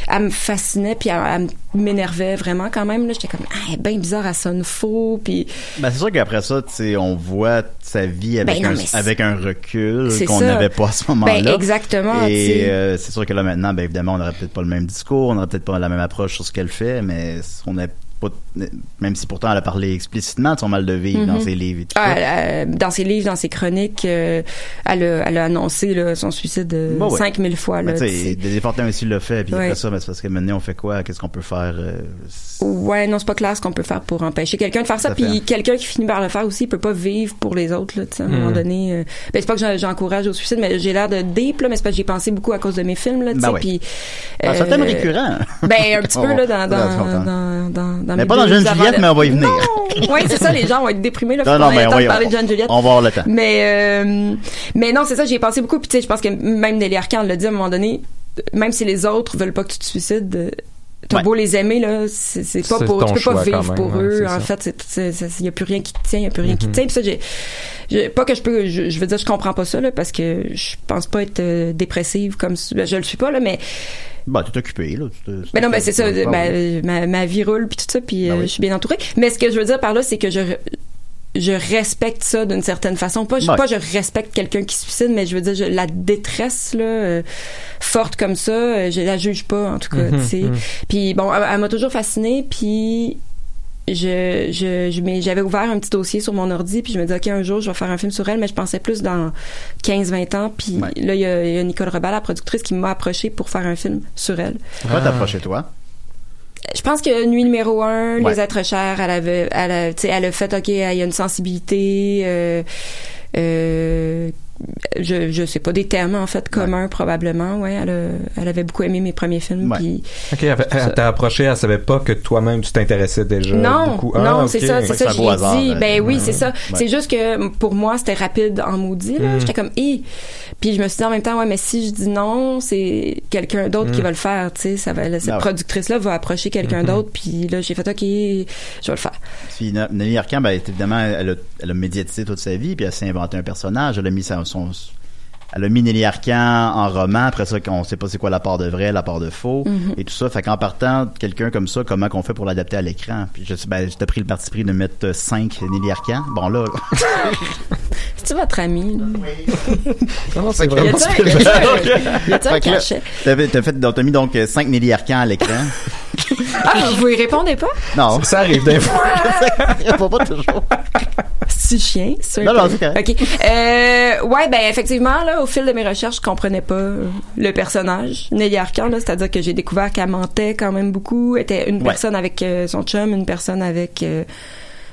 F: elle me fascinait puis elle, elle m'énervait vraiment quand même là, j'étais comme ah, bien bizarre, elle sonne faux puis
E: Ben, c'est sûr qu'après ça, tu sais, on voit sa vie avec,
F: Ben non,
E: un, avec un recul qu'on n'avait pas à ce moment-là.
F: Ben, exactement,
E: Et euh, c'est sûr que là, maintenant, ben, évidemment, on n'aurait peut-être pas le même discours, on n'aurait peut-être pas la même approche sur ce qu'elle fait, mais on n'a pas, même si pourtant elle a parlé explicitement de son mal de vivre dans
F: Mhm.
E: ses livres et tout
F: Ah,
E: ça.
F: elle, dans ses livres, dans ses chroniques, euh, elle, a, elle a annoncé là, son suicide euh,
E: Bah ouais.
F: 5000 fois. Là,
E: Mais tu
F: tu sais.
E: aussi l'a fait, puis
F: Ouais.
E: après ça, ben, c'est parce que maintenant, on fait quoi? Qu'est-ce qu'on peut faire? euh,
F: Ouais, non, c'est pas clair ce qu'on peut faire pour empêcher quelqu'un de faire ça. Puis quelqu'un qui finit par le faire aussi, il peut pas vivre pour les autres. Là, tu sais, à un moment
E: Mhm.
F: donné, euh, ben c'est pas que j'en- j'encourage au suicide, mais j'ai l'air de deep là, mais c'est parce que j'ai pensé beaucoup à cause de mes films là. tu
E: Ben
F: sais,
E: ouais.
F: Puis
E: Ah, c'est un thème récurrent.
F: Ben un petit peu là dans dans dans, dans,
E: Mais
F: mes
E: pas dans
F: avant
E: Juliette, mais on va y venir.
F: oui, c'est ça, les gens vont être déprimés là.
E: Non, non, mais on va
F: de
E: y-
F: parler de John Juliette.
E: on va avoir le temps.
F: Mais euh, mais non, c'est ça, j'ai pensé beaucoup. Puis tu sais, je pense que même Nelly Arcan l'a dit à un moment donné. Même si les autres veulent pas que tu te suicides, t'as
E: Ouais.
F: beau les aimer là, c'est c'est pas pour, tu peux pas vivre pour
H: ouais,
F: eux. En
H: ça.
F: fait, c'est- c'est c'est- il y a plus rien qui te tient, il y a plus rien qui te
H: Mhm.
F: tient. Puis ça, j'ai, j'ai- pas que je peux, je, je veux dire, je comprends pas ça là, parce que je pense pas être euh, dépressive comme ben, je le suis pas là, mais
E: Bah, tu t'es occupé, là. tu t'es-
F: mais non, mais c'est ça. Ma,
E: ouais.
F: ma, ma vie roule puis tout ça, puis
E: Ben
F: euh,
E: oui.
F: je suis bien entourée. Mais ce que je veux dire par là, c'est que je je respecte ça d'une certaine façon. Pas, je-
E: Ouais.
F: pas je respecte quelqu'un qui se suicide, mais je veux dire je- la détresse là euh, forte comme ça, euh, je la juge pas en tout cas.
H: Mhm,
F: tu sais.
H: mhm.
F: Puis bon, elle, elle m'a toujours fascinée, puis je, je, je mais j'avais ouvert un petit dossier sur mon ordi puis je me disais ok un jour je vais faire un film sur elle mais je pensais plus dans 15-20 ans puis
E: Ouais.
F: là il y, a, il y a Nicole Rebal la productrice qui m'a approché pour faire un film sur elle
E: Pourquoi t'approcher toi?
F: Je pense que nuit numéro un,
E: Ouais.
F: les êtres chers, elle avait, elle a, tu sais, elle a fait, ok, il y a une sensibilité, euh, euh, je, je sais pas des thèmes en fait communs probablement, ouais. Elle, a- elle avait beaucoup aimé mes premiers films,
E: Ouais.
F: puis
H: Ok, elle, elle t'a approché, elle savait pas que toi-même tu t'intéressais déjà
F: non,
H: beaucoup. Ah,
F: non, c'est ça, c'est ça, j'ai
E: hasard,
F: dit. Ben oui, c'est ça.
E: Ouais.
F: C'est juste que pour moi, c'était rapide en maudit, là.
H: Mm.
F: J'étais comme, hé. Puis je me suis dit en même temps, ouais, mais si je dis non, c'est quelqu'un d'autre qui
H: Mm.
F: va le faire, tu sais. Ça va, cette
E: Ah
F: productrice-là va approcher quelqu'un
H: Mhm.
F: d'autre, puis là, j'ai fait, ok, je vais le faire.
E: Puis Nelly Arcan, ben, évidemment, elle a, elle a médiatisé toute sa vie, puis elle s'est inventé un personnage. Elle a mis sa- son, elle a mis Nelly Arcan en roman. Après ça, on sait pas c'est quoi la part de vrai, la part de faux,
F: Mhm.
E: et tout ça. Fait qu'en partant de quelqu'un comme ça, comment qu'on fait pour l'adapter à l'écran? Puis je sais, ben, j'ai pris le parti pris de mettre 5 Nelly Arcan. Bon là,
F: C'est-tu votre ami, là?
H: Non, c'est vraiment
F: un, y un- cachet?
E: t'as fait, t'as mis donc 5 Nelly Arcan à l'écran.
F: Ah, vous y répondez pas?
E: Non.
H: Ça arrive des fois.
E: Pas, pas toujours.
F: C'est chien, c'est
E: Non, non, c'est correct.
F: OK. Euh, ouais, ben effectivement, là, au fil de mes recherches, je comprenais pas le personnage, Nelly Arcan, là, c'est-à-dire que j'ai découvert qu'elle mentait quand même beaucoup, était une
E: Ouais.
F: personne avec euh, son chum, une personne avec euh,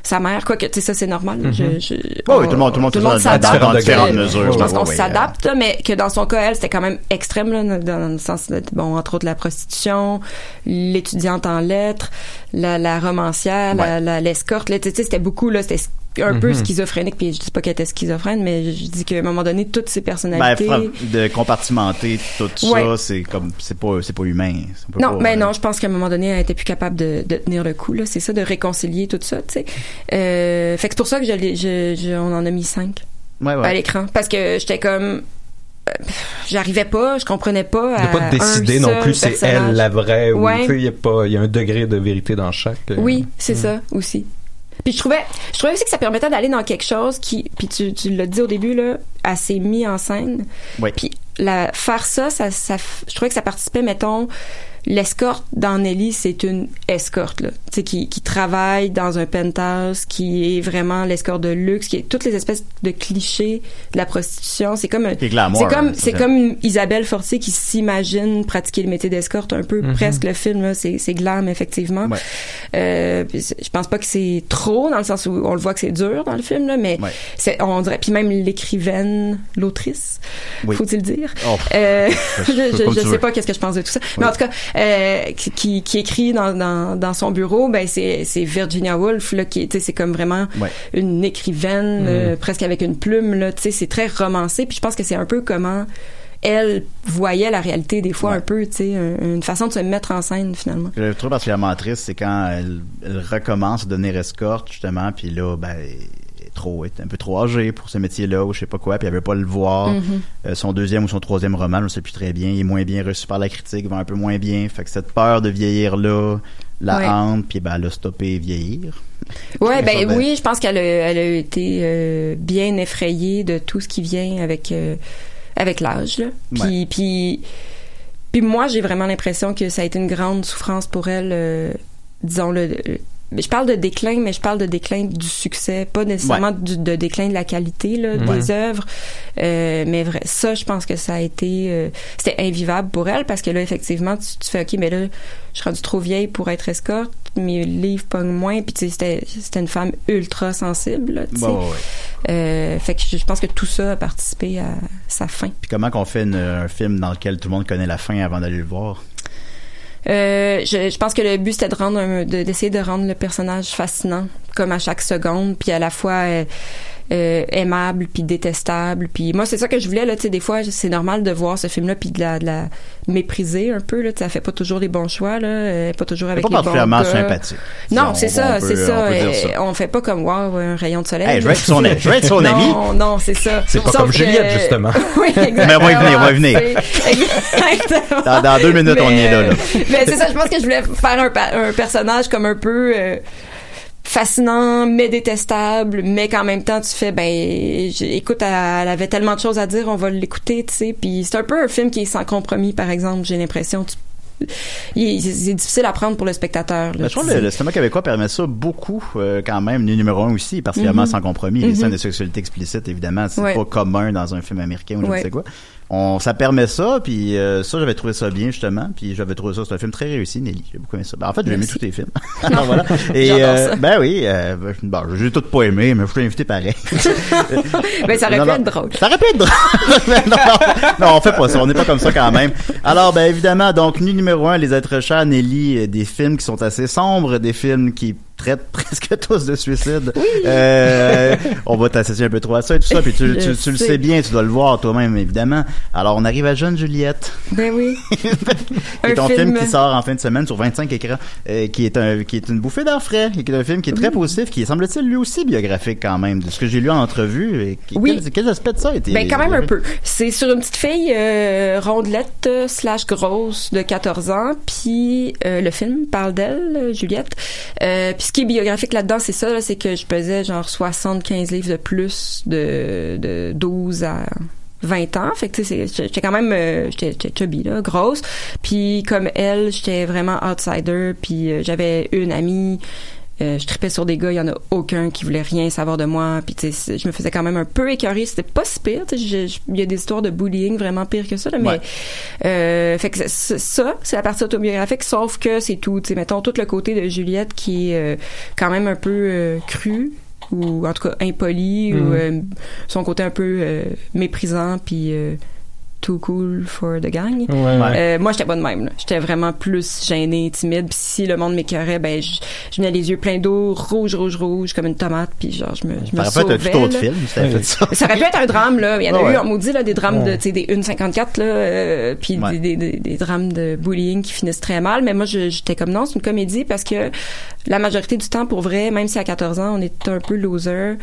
F: sa mère, quoi que, tu sais, ça c'est normal. Je- je-
E: Ouais, oui, tout le monde, tout le monde,
F: tout le monde
E: à
F: s'adapte.
E: différentes,
H: degrés.
E: différentes mesures.
F: Je pense qu'on
E: ouais,
F: s'adapte, mais que dans son cas, elle, c'était quand même extrême, là, dans le sens, de, bon, entre autres, la prostitution, l'étudiante en lettres, la, la romancière, la-
E: Ouais.
F: la- l'escorte, là, tu sais, c'était beaucoup, là, c'était un
E: Mhm.
F: peu schizophrénique, puis je dis pas qu'elle était schizophrène, mais je dis qu'à un moment donné, toutes ces
E: Ben,
F: personnalités...
E: fra- de compartimenter tout
F: Ouais.
E: ça, c'est comme, c'est pas, c'est pas humain. Pas-
F: non,
E: pas-
F: mais non, je pense qu'à un moment donné, elle était plus capable de, de tenir le coup. Là, c'est ça, de réconcilier tout ça, tu sais. Euh, fait que c'est pour ça que je, l'ai- je, je- on en a mis cinq
E: Ouais, ouais.
F: à l'écran, parce que j'étais comme, euh, j'arrivais pas, je comprenais pas.
H: Il n'y a pas de décider non plus c'est elle la vraie ou
F: Ouais.
H: tu sais il y a pas il y a un degré de vérité dans chaque. euh,
F: Oui, c'est
H: Mm.
F: ça aussi. Puis je trouvais, je trouvais aussi que ça permettait d'aller dans quelque chose qui, puis tu, tu l'as dit au début là, assez mis en scène.
E: Ouais.
F: Puis la faire ça, ça, ça, je trouvais que ça participait, mettons, l'escorte dans Nelly, c'est une escorte là, tu sais, qui, qui travaille dans un penthouse, qui est vraiment l'escorte de luxe, qui est toutes les espèces de clichés de la prostitution. C'est comme, c'est comme,
E: hein,
F: c'est comme Isabelle Fortier qui s'imagine pratiquer le métier d'escorte un peu
E: Mhm.
F: presque le film là, c'est, c'est glam effectivement.
E: Ouais.
F: Euh, je pense pas que c'est trop dans le sens où on le voit que c'est dur dans le film là, mais
E: Ouais.
F: c'est on dirait puis même l'écrivaine, l'autrice,
E: Oui.
F: faut-il dire?
E: Oh.
F: Euh, je je, sais pas qu'est-ce que je pense de tout ça. Mais en tout cas, euh, qui- qui, écrit dans, dans, dans son bureau, ben c'est c'est Virginia Woolf là qui tu sais c'est comme vraiment
E: Ouais.
F: une écrivaine
E: Mm.
F: euh, presque avec une plume là, tu sais c'est très romancé puis je pense que c'est un peu comment elle voyait la réalité des fois
E: Ouais.
F: un peu, tu sais, un- une façon de se mettre en scène finalement.
E: Je trouve particulièrement triste, c'est quand elle, elle recommence à devenir escorte, justement, puis là, ben, trop, est un peu trop âgée pour ce métier-là, ou je sais pas quoi, puis elle veut pas le voir.
F: Mhm.
E: Euh, son deuxième ou son troisième roman, je ne sais plus très bien, il est moins bien reçu par la critique, il va un peu moins bien, fait que cette peur de vieillir-là, la
F: Ouais.
E: hante, puis ben, elle a stoppé vieillir.
F: Ouais, ben
E: ben-
F: oui, je pense qu'elle a, elle a été euh, bien effrayée de tout ce qui vient avec euh, avec l'âge là. Puis puis puis moi, j'ai vraiment l'impression que ça a été une grande souffrance pour elle disons le je parle de déclin, mais je parle de déclin du succès, pas nécessairement du, de déclin de la qualité là,
E: Ouais.
F: des œuvres. Euh, mais vrai, ça, je pense que ça a été, euh, c'était invivable pour elle parce que là, effectivement, tu, tu fais ok, mais là, je suis rendue trop vieille pour être escorte, mes livres pognent moins, puis tu sais, c'était, c'était une femme ultra sensible, là.
E: Bon, ouais, ouais.
F: Euh, fait que je, je pense que tout ça a participé à sa fin.
E: Puis comment qu'on fait une- un film dans lequel tout le monde connaît la fin avant d'aller le voir?
F: Euh, je, pense que le but c'était de rendre d'essayer de rendre le personnage fascinant comme à chaque seconde puis à la fois euh, euh, aimable puis détestable puis moi c'est ça que je voulais là tu sais des fois c'est normal de voir ce film là puis de la, de la mépriser un peu là tu sais, elle fait pas toujours les bons choix là euh, pas toujours avec
E: pas
F: les bons
E: particulièrement
F: gars.
E: sympathique.
F: non
E: On-
F: c'est ça c'est ça,
E: on
F: Euh,
E: ça.
F: on fait pas comme wow un rayon de soleil
E: Hey, je veux être son- je veux être son
F: non,
E: ami.
F: non c'est ça
H: C'est pas
F: Sauf
H: comme
F: que-
H: Juliette, justement.
F: oui exactement
E: Mais on va y venir, on va y venir.
F: Exactement
E: Dans, dans deux minutes, on y est là. là.
F: mais c'est ça, je pense que je voulais faire un, pa- un personnage comme un peu euh, fascinant, mais détestable, mais qu'en même temps tu fais ben écoute, elle, avait tellement de choses à dire, on va l'écouter, tu sais. Puis c'est un peu un film qui est sans compromis, par exemple. J'ai l'impression. Tu- il est- c'est difficile à prendre pour le spectateur. là,
E: je trouve que le, le cinéma québécois permet ça beaucoup euh, quand même. Le numéro un aussi, particulièrement
F: Mhm.
E: sans compromis. Les
F: Mhm.
E: scènes de sexualité explicite, évidemment, c'est
F: Ouais.
E: pas commun dans un film américain ou je ne sais quoi. On, ça permet ça, puis euh, ça, j'avais trouvé ça bien, justement. Puis j'avais trouvé ça, c'est un film très réussi, Nelly. J'ai beaucoup aimé ça. Ben, en fait, j'ai aimé tous tes films. Alors voilà. Et, euh, ben oui, euh, ben, bon, j'ai tout pas aimé, mais je suis invité pareil.
F: Ben, ça aurait
E: Non,
F: pu
E: non.
F: être drôle.
E: Ça aurait pu être drôle. Mais non, non, on fait pas ça. On n'est pas comme ça quand même. Alors, ben évidemment, donc, nu numéro un, Les êtres chers, Nelly, euh, des films qui sont assez sombres, des films qui traitent presque tous de suicide. Euh, on va t'associer un peu trop à ça et tout ça, puis tu, tu, tu le
F: sais.
E: bien, tu dois le voir toi-même, évidemment. Alors, on arrive à Jeune Juliette,
F: Ben oui. Un
E: ton film...
F: film-
E: qui sort en fin de semaine sur 25 écrans, euh, qui est un qui est une bouffée d'air frais, et qui est un film qui est très positif, qui semble-t-il, lui aussi biographique quand même, de ce que j'ai lu en entrevue. Et qui,
F: Oui.
E: quel, quel aspect de ça a été
F: Ben quand même un peu. C'est sur une petite fille euh, rondelette slash grosse de 14 ans, puis le film parle d'elle, Juliette. Puis ce qui est biographique là-dedans, c'est ça, c'est que je pesais genre 75 livres de plus de, de 12 à 20 ans. Fait que, tu sais, c'est- j'étais quand même, euh, j'étais chubby, là, grosse. Puis, comme elle, j'étais vraiment outsider. Puis, euh, j'avais une amie. Euh, je tripais sur des gars, il y en a aucun qui voulait rien savoir de moi. Puis tu sais, je me faisais quand même un peu écœurer. C'était pas si pire. Il y a des histoires de bullying vraiment pire que ça. Là, mais
E: Ouais.
F: euh, fait que ça, c'est la partie autobiographique. Sauf que c'est tout. Tu sais, mettons tout le côté de Juliette qui est euh, quand même un peu euh, cru ou en tout cas impoli ou euh, son côté un peu euh, méprisant puis euh, too cool for the gang.
C: Ouais, ouais.
F: Euh, moi, j'étais pas de même. là. J'étais vraiment plus gênée, timide. Puis si le monde m'écœurait, ben, je je venais les yeux pleins d'eau, rouge, rouge, rouge, comme une tomate. Puis genre, je me, je me
E: Ça aurait pu être un film si t'avais fait ça.
F: Ça aurait pu être un drame, là. Il y en a
E: Ouais.
F: eu en maudit, là, des drames de, tu sais, des 1,54, là, euh, puis
E: Ouais.
F: des, des, des, des drames de bullying qui finissent très mal. Mais moi, je- j'étais comme, non, c'est une comédie parce que la majorité du temps, pour vrai, même si à 14 ans, on est un peu loser,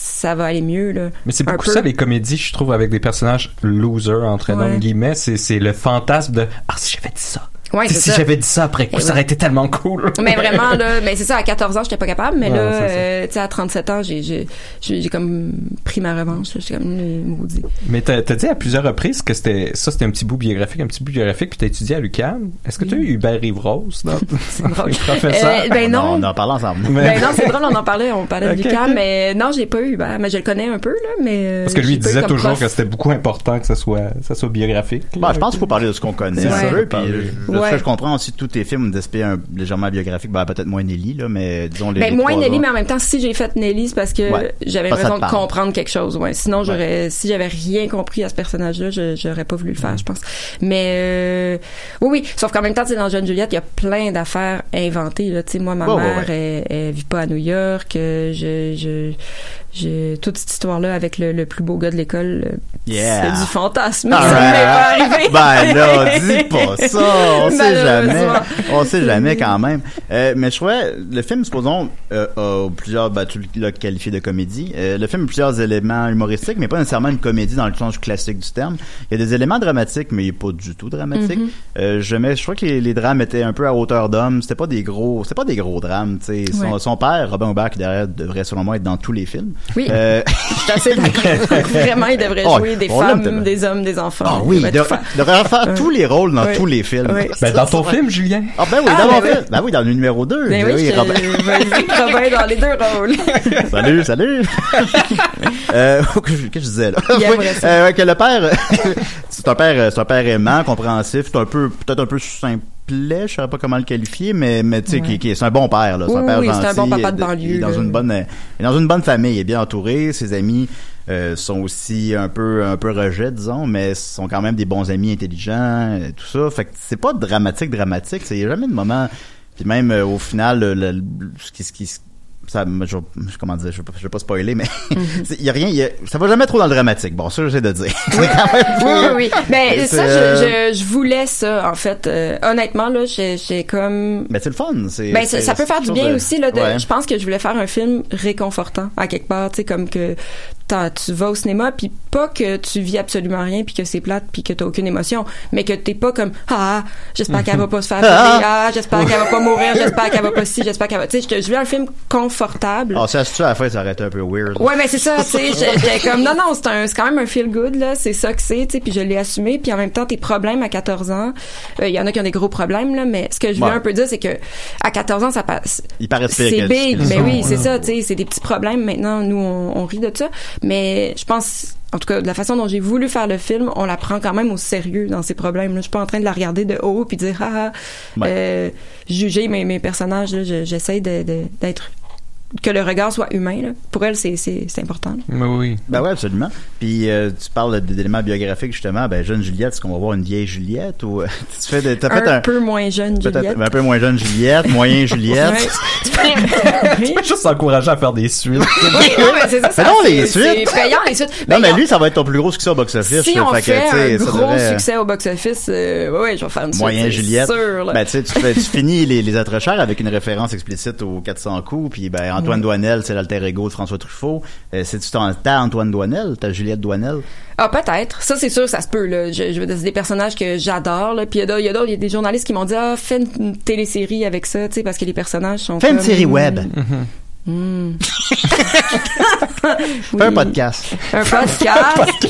F: ça va aller mieux, là.
H: Mais c'est beaucoup
F: peu.
H: ça, les comédies, je trouve, avec des personnages losers, entre
F: Ouais.
H: guillemets. C'est, c'est le fantasme de Ah, si j'avais dit ça.
F: Ouais,
H: si
F: ça.
H: j'avais dit ça après coup, ça aurait été tellement cool.
F: Mais vraiment là, mais c'est ça à 14 ans, j'étais pas capable, mais là euh, tu sais à 37 ans, j'ai j'ai j'ai j'ai comme pris ma revanche, j'étais comme euh, maudit.
H: Mais t'as, t'as dit à plusieurs reprises que c'était ça, c'était un petit bout biographique, un petit bout biographique, puis t'as étudié à l'UQAM. Est-ce que tu as eu Hubert Rive-Rose dans
F: drôle.
H: les professeurs?
F: Euh, ben non.
E: On en parle ensemble.
F: Ben non, c'est drôle, on en parlait, on parlait
H: Ok,
F: du camp,
H: ok.
F: mais non, j'ai pas eu, ben, mais je le connais un peu là, mais euh,
H: Parce que lui, il disait toujours
F: prof.
H: que c'était beaucoup important que ça soit, ça soit biographique.
E: Bon, je pense qu'il faut parler de ce qu'on connaît. Je, comprends aussi tous tes films un, légèrement biographique, ben, peut-être moins Nelly, là, mais disons les.
F: Ben,
E: les
F: moins Nelly,
E: autres.
F: mais en même temps, si j'ai fait Nelly, c'est parce que
E: Ouais.
F: j'avais l'impression de comprendre quelque chose. Ouais. Sinon, j'aurais, si j'avais rien compris à ce personnage-là, je, j'aurais pas voulu le faire, je pense. Mais euh, oui, oui. Sauf qu'en même temps, tu sais, dans Jeune Juliette, il y a plein d'affaires inventées. Là, tu sais, moi, ma mère. Elle, elle vit pas à New York. euh, Je, je, toute cette histoire-là avec le, le plus beau gars de l'école. euh,
E: Yeah.
F: C'est du fantasme.
E: All
F: ça
E: right.
F: m'est pas arrivé.
E: Ben là, dis pas ça. On sait jamais. On sait jamais quand même. Euh, mais je trouvais, le film, supposons, euh, a plusieurs, ben, tu l'as qualifié de comédie. Euh, le film a plusieurs éléments humoristiques, mais pas nécessairement une comédie dans le sens classique du terme. Il y a des éléments dramatiques, mais il est pas du tout dramatique. Euh, je, mets, je crois que les, les drames étaient un peu à hauteur d'homme. C'était pas des gros, c'était pas des gros drames, tu sais. Son,
F: Ouais.
E: son père, Robin Aubert, qui derrière devrait selon moi être dans tous les films.
F: Oui.
E: Euh,
F: assez. Vraiment, il devrait
E: Oh,
F: jouer des femmes, des hommes, des enfants.
E: Ah oui, il
F: devrait faire.
E: devrait faire tous les rôles dans
F: Oui.
E: tous les films.
F: Oui.
H: Ben, dans ton film, Julien.
E: Ah ben oui,
F: Ah,
E: dans mon
F: ben
E: film. Ben oui, dans le numéro 2.
F: Ben oui, je-
E: Robin.
F: dans les deux rôles.
E: salut, salut. euh, que je, que je disais là? Oui, euh, que le père, c'est un père, c'est un père aimant, compréhensif, c'est un peu, peut-être un peu simplet, je saurais pas comment le qualifier, mais, mais tu sais,
F: Ouais.
E: qui, c'est un bon père, là. C'est un père
F: oui,
E: gentil.
F: c'est un bon papa de banlieue,
E: Il est dans
F: là.
E: une bonne, il est dans une bonne famille, il est bien entouré, ses amis, euh, sont aussi un peu, un peu rejets, disons, mais sont quand même des bons amis intelligents, euh, tout ça. Fait que c'est pas dramatique, dramatique, c'est il y a jamais de moment, puis même euh, au final, le, le- ce qui, ce qui, ça, je, comment dire, je vais pas, je vais pas spoiler, mais il y a rien, y a- ça va jamais trop dans le dramatique. Bon, ça, j'essaie de dire.
F: Oui, oui, oui. Mais
E: C'est,
F: ça,
E: euh,
F: je, je, je voulais ça, en fait. Euh, honnêtement, là, j'ai comme...
E: Mais c'est le fun. C'est,
F: Ben, ça, peut faire du bien
E: de-
F: aussi. Là, de-
E: Ouais.
F: Je pense que je voulais faire un film réconfortant, à quelque part. Tu sais, comme que tu vas au cinéma, puis pas que tu vis absolument rien, puis que c'est plate, puis que t'as aucune émotion, mais que t'es pas comme « Ah, j'espère qu'elle va pas se faire violer. Ah, j'espère qu'elle va pas mourir. J'espère qu'elle va pas ci. J'espère qu'elle va... » Tu sais, je je voulais un film confortable.
E: Ah, ça, c'est ça, à la fin, ça aurait été un peu weird.
F: Ouais, mais c'est ça, tu sais, j'étais comme non non, c'est un c'est quand même un feel good là, c'est ça que c'est, tu sais, puis je l'ai assumé, puis en même temps tes problèmes à 14 ans, euh, il y en a qui ont des gros problèmes là, mais ce que je voulais
E: Ouais.
F: un peu dire c'est que à 14 ans ça passe
E: Il paraît
F: c'est big, mais
E: ça,
F: oui, c'est ça, tu sais, c'est des petits problèmes maintenant, nous on, on rit de ça, mais je pense en tout cas, de la façon dont j'ai voulu faire le film, on la prend quand même au sérieux dans ces problèmes. Là. Je suis pas en train de la regarder de haut puis dire ah, ah
E: Ouais.
F: euh, juger mes, mes personnages. Je- j'essaie d'être que le regard soit humain. Là. Pour elle, c'est, c'est, c'est important. là.
H: Oui, oui.
E: Ben ouais, absolument. Puis euh, tu parles d'éléments biographiques justement. Ben jeune Juliette, est-ce qu'on va voir une vieille Juliette ou tu fais de, t'as fait
F: un,
E: un,
F: peu moins jeune Juliette.
E: un peu moins jeune Juliette, moyen Juliette.
F: Oui.
H: Juste encourager à faire des suites.
F: Oui, non, mais c'est ça.
E: donc
F: c'est-
E: les
F: C'est
E: suites.
F: payant, les suites.
E: Non,
F: Ben,
E: mais lui, ça va être ton plus gros succès au box-office.
F: si on
E: Fait tu
F: un gros
E: devrait-
F: succès au box-office, euh, ouais, ouais, je vais faire une suite,
E: Moyen
F: c'est
E: Juliette.
F: sûr.
E: Ben, tu sais, tu, fais- tu finis les, les êtres chers avec une référence explicite aux 400 coups, puis ben, Antoine. Douanel, c'est l'alter ego de François Truffaut. Euh, C'est-tu ton, ta Antoine Douanel, ta Juliette Douanel?
F: Ah, peut-être. Ça, c'est sûr, ça se peut, là. Je, je veux dire, c'est des personnages que j'adore, là. Puis il y a d'autres, il y a d'autres- il y a des journalistes qui m'ont dit, ah, fais une, une télésérie avec ça, tu sais, parce que les personnages sont
E: Fais une
F: comme-
E: série web.
F: Hmm.
E: Un podcast.
F: Un podcast?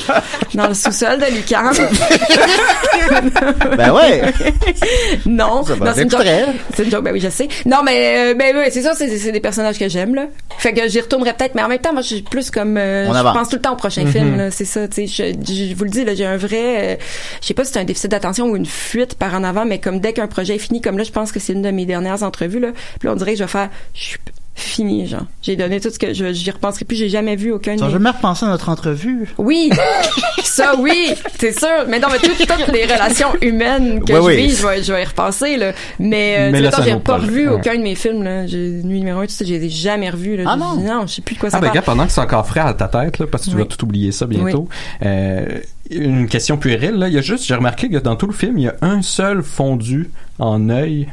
F: dans le sous-sol de Lucan.
E: Ben ouais.
F: non, c'est une joke. C'est une joke, ben oui, je sais. Non, mais euh, ben oui, c'est ça, c'est des personnages que j'aime là. Fait que j'y retournerai peut-être, mais en même temps, moi, je suis plus comme, euh, je pense tout le temps au prochain film. là, C'est ça, tu sais. Je, je vous le dis là, j'ai un vrai, euh, je sais pas si c'est un déficit d'attention ou une fuite par en avant, mais comme dès qu'un projet est fini, comme là, je pense que c'est une de mes dernières entrevues là. Puis là, on dirait que je vais faire, je suis fini, genre. J'ai donné tout ce que je, j'y repenserai plus. J'ai jamais vu aucun. de
E: Tu as
F: mes-
E: jamais repensé à notre entrevue?
F: oui, ça oui, c'est sûr. Mais non, mais toutes, toutes les relations humaines que
E: Oui,
F: je
E: oui.
F: vis, je vais, je vais y repasser là. Mais, euh,
H: Mais
F: tu sais,
H: là,
F: j'ai pas
H: projet.
F: revu
H: Ouais.
F: aucun de mes films là. J'ai Nuit numéro un, tout ça, j'ai jamais revu là.
E: Ah non?
F: dit, non, je sais plus de quoi ça
H: Ah ben
F: parle.
H: gars, pendant que c'est encore frais à ta tête, là, parce que tu vas tout oublier ça bientôt, euh, une question puérile, là, il y a juste, j'ai remarqué que dans tout le film, il y a un seul fondu en œil.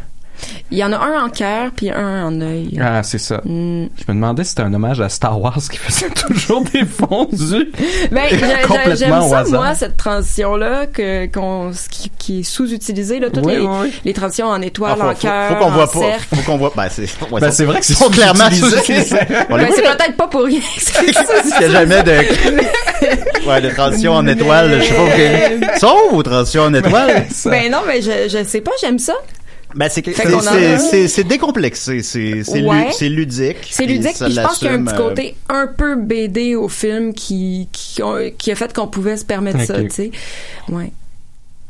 F: Il y en a un en cœur puis un en œil.
H: Ah, c'est ça.
F: Hmm.
H: Je me demandais si c'était un hommage à Star Wars qui faisait toujours des fondus.
F: Ben, j'aime
H: au
F: ça,
H: hasard.
F: moi, cette transition-là, que, qu'on, qui, qui est sous-utilisée, là, toutes
H: Oui,
F: les,
H: oui,
F: les transitions en
E: Ah,
F: étoile,
E: faut,
F: en
E: faut,
F: cœur,
E: faut qu'on
F: en
E: voit pas.
F: cercle.
E: Faut qu'on voit. Ben, c'est, ouais,
H: Ben, c'est vrai que c'est
E: sont clairement
H: sous-utilisé.
F: Ben, c'est peut-être pas pour rien que c'est
E: Il y a jamais de. Ouais, de transition en étoile, je sais pas Sauf aux transitions en étoile.
F: Ben non, mais je, je sais pas, j'aime ça.
E: Ben, c'est, c'est, c'est,
F: a.
E: c'est, c'est décomplexé, c'est, c'est, lu-
F: Ouais.
E: c'est ludique.
F: C'est ludique, puis je pense qu'il y a un petit
E: euh,
F: côté un peu BD au film qui, qui, a fait qu'on pouvait se permettre ça, tu sais. Ouais.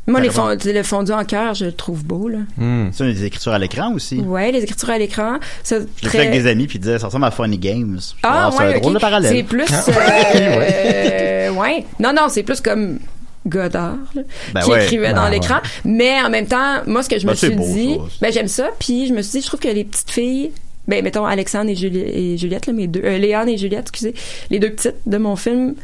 F: Moi, les fond- le fondu en cœur, je le trouve beau, là.
H: Hmm.
E: C'est des écritures à l'écran aussi.
F: Ouais, les écritures à l'écran.
E: fait
F: très-
E: avec des amis puis ils disaient ça ressemble à Funny Games. Je
F: Ah,
E: dis, c'est
F: ouais,
E: un drôle de parallèle.
F: C'est plus,
E: Ah.
F: euh, ouais. Non, non, c'est plus comme Godard, là,
E: Ben
F: qui
E: ouais.
F: écrivait
E: Ben
F: dans
E: ouais.
F: l'écran. Mais en même temps, moi, ce que je
E: Ben,
F: me suis
E: beau,
F: dit, ben, j'aime ça. Puis je me suis dit, je trouve que les petites filles, ben, mettons, Alexandre et, Juli- et Juliette, là, mes deux, euh, Léane et Juliette, excusez, les deux petites de mon film,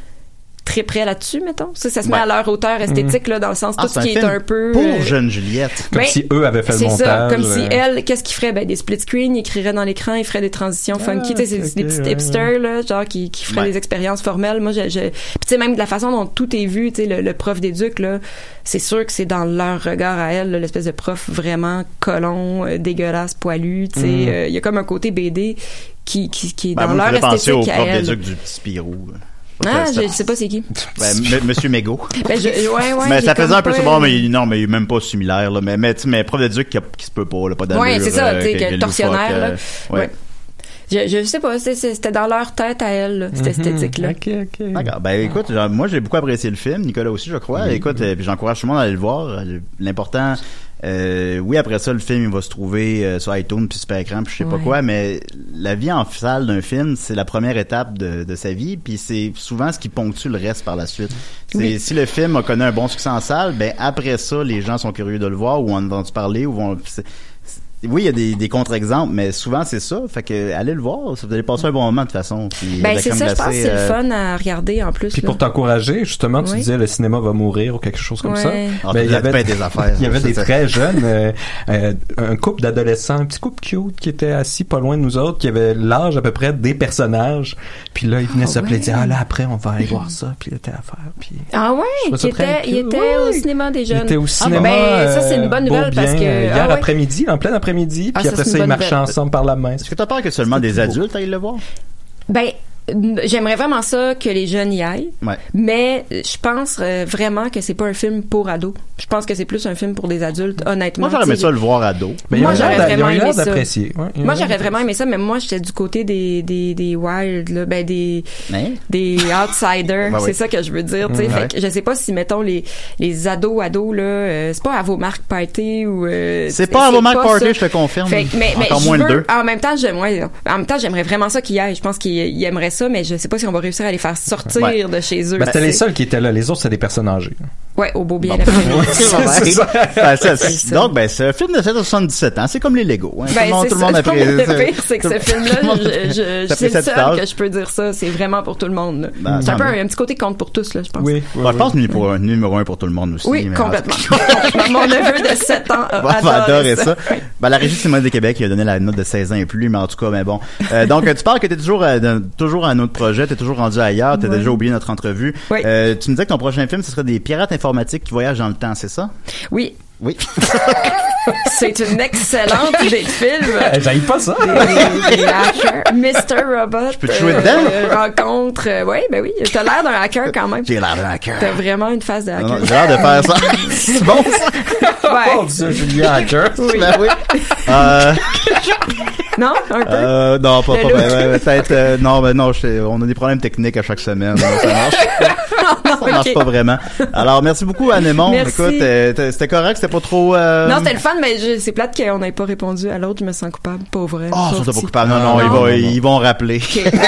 F: très près là-dessus, mettons? Ça, ça se met
E: Ouais.
F: à leur hauteur esthétique, là, dans le sens,
E: Ah,
F: tout ce qui est un peu...
E: Pour
F: euh,
E: jeune Juliette.
H: Comme
F: ben,
H: si eux avaient fait le
F: c'est ça,
H: montage.
F: comme si
H: euh,
F: elle, qu'est-ce qu'il ferait? Ben, des split screen, il écrirait dans l'écran, il ferait des transitions funky, tu sais,
H: ok,
F: c'est des petits
H: ouais,
F: hipsters, là, genre, qui, qui feraient
E: Ouais.
F: des expériences formelles. Moi, je, je, tu sais, même de la façon dont tout est vu, tu sais, le, le prof d'éduc, là, c'est sûr que c'est dans leur regard à elle, là, l'espèce de prof vraiment colon, euh, dégueulasse, poilu, tu sais,
H: Mm.
F: euh, il y a comme un côté BD qui, qui, qui est
E: Ben,
F: dans
E: moi,
F: leur
E: faisais penser au
F: esthétique
E: prof d'éduc du petit Spirou.
F: Ah, je sais pas c'est qui.
E: Ben, M- Monsieur Mégo.
F: Ben, je, ouais, ouais.
E: mais ça faisait un peu. Bon, mais non, mais il est même pas similaire, là. Mais, mais, mais prof d'éduc qui, a- qui se peut pas, là. Pas d'allure.
F: Ouais, c'est ça,
E: euh,
F: tu sais,
E: que- loufoque,
F: là.
E: euh, ouais.
F: Ouais. Je, je sais pas, c'était dans leur tête à elle, là, cette
H: mhm.
F: esthétique-là.
H: Ok, ok.
E: D'accord. Ben écoute, genre, moi j'ai beaucoup apprécié le film, Nicolas aussi je crois. Écoute, euh, puis j'encourage tout le monde à aller le voir. Euh, L'important, euh, oui après ça le film il va se trouver euh, sur iTunes puis super écran puis je sais pas quoi, mais la vie en salle d'un film c'est la première étape de, de sa vie puis c'est souvent ce qui ponctue le reste par la suite.
F: Oui.
E: si le film a connu un bon succès en salle, ben après ça les gens sont curieux de le voir ou en ont entendu parler ou vont oui, il y a des, des contre-exemples, mais souvent c'est ça. Fait que allez le voir, vous allez passer un bon moment de toute façon. Puis,
F: Ben, c'est ça, je pense que c'est le
E: euh,
F: fun à regarder en plus.
H: Puis
F: là.
H: pour t'encourager, justement, tu
F: Oui.
H: disais le cinéma va mourir ou quelque chose comme
F: Ouais.
H: ça.
E: Ah,
H: Ben, il y avait
E: des affaires.
H: Il y avait des
E: ça-
H: très jeunes, euh, euh, un couple d'adolescents, un petit couple cute qui était assis pas loin de nous autres, qui avait l'âge à peu près des personnages. Puis là, ils venaient
F: Ah
H: se disaient, ah là après on va aller voir ça, puis il était à faire. Puis
F: Ah ouais,
H: très
F: était, il était au
H: Ouais.
F: cinéma des
H: il
F: jeunes.
H: était au cinéma.
F: ben, ça, c'est une bonne
H: euh,
F: nouvelle
H: beau
F: parce que- ah
H: hier après-midi, en plein après-midi,
F: Ah,
H: puis
F: ça,
H: après
F: c'est
H: ça
F: une
H: ils
F: nouvelle.
H: ensemble par la main.
E: Est-ce que t'as peur que seulement des adultes aillent le voir?
F: Ben, j'aimerais vraiment ça que les jeunes y aillent.
E: Ouais.
F: Mais je pense euh, vraiment que c'est pas un film pour ados. Je pense que c'est plus un film pour des adultes, honnêtement.
E: Moi, j'aurais aimé ça le voir à dos.
H: Mais ils
F: Moi,
H: ont
F: j'aurais vraiment aimé ça.
H: ouais,
F: Moi, j'aurais vraiment aimé ça, mais moi, j'étais du côté des, des, des wild, là, ben, des,
E: Mais,
F: des outsiders. C'est ça que je veux dire, tu sais.
E: Ouais.
F: que je sais pas si, mettons, les, les ados, ados, là, euh, c'est pas à vos marques party ou, euh,
E: c'est pas à vos marques party,
F: ça.
E: je te confirme.
F: Fait que- mais, mais
E: Encore moins
F: veux-
E: deux.
F: En même temps, j'aime, ouais, en même temps, j'aimerais vraiment ça qu'ils y aillent. Je pense qu'ils ils aimeraient ça, mais je sais pas si on va réussir à les faire sortir
E: Ouais.
F: de chez eux.
H: Ben, c'était les seuls qui étaient là. Les autres, c'était des personnes âgées.
F: Ouais, au beau bien
E: Bon.
F: l'après-midi.
E: C'est
H: ça.
E: Ben, donc, ben, c'est un film de 77 ans. C'est comme les Lego. Hein.
F: Ben,
E: tout le monde a pris-
F: le pire, c'est que
E: tout-
F: ce film-là, c'est le seul que je peux dire ça. C'est vraiment pour tout le monde.
E: Ben,
F: c'est un peu un, petit côté compte pour tous, là, je pense.
H: Oui.
E: Je pense que pour un numéro un pour tout le monde aussi.
F: Oui, complètement. Mon neveu de 7 ans a
E: On va
F: adoré
E: adorer
F: ça.
E: ça. Ben, la Régie Cinéma de Québec il a donné la note de 16 ans et plus, mais en tout cas, mais bon. Euh, donc, tu parles que t'es toujours, euh, toujours à un autre projet, t'es toujours rendu ailleurs, t'as déjà oublié notre entrevue.
F: Oui.
E: Euh, tu me disais que ton prochain film, ce serait des pirates informatiques qui voyagent dans le temps, c'est ça?
F: Oui.
E: Oui.
F: C'est une excellente idée de film.
H: Euh, J'aille pas ça.
F: Des, des hackers. Mr. Robot.
E: peux te jouer dedans?
F: euh, rencontre. euh, oui, ben oui. T'as l'air d'un hacker quand même.
E: J'ai l'air d'un hacker.
F: T'as vraiment une face de hacker.
E: J'ai l'air de faire ça. C'est bon, ça?
F: Ouais.
H: Oh, Dieu, Julien Hacker.
F: Oui.
E: Ben oui. Euh,
F: Non, un peu?
E: euh, non, pas, pas, ben, peut-être, euh, non, ben non, je- on a des problèmes techniques à chaque semaine. ça marche. ça marche pas vraiment. Alors, merci beaucoup, Anémon.
F: Merci.
E: Écoute, euh, c'était correct, c'était pas trop, euh...
F: Non, c'était le fun, mais c'est plate qu'on n'ait pas répondu à l'autre. Je me sens coupable. Pauvre.
E: Oh,
F: pauvre
E: ils sont pas
F: petit.
E: coupables. Non, non,
F: Ah,
E: ils
F: non.
E: vont, ils vont rappeler.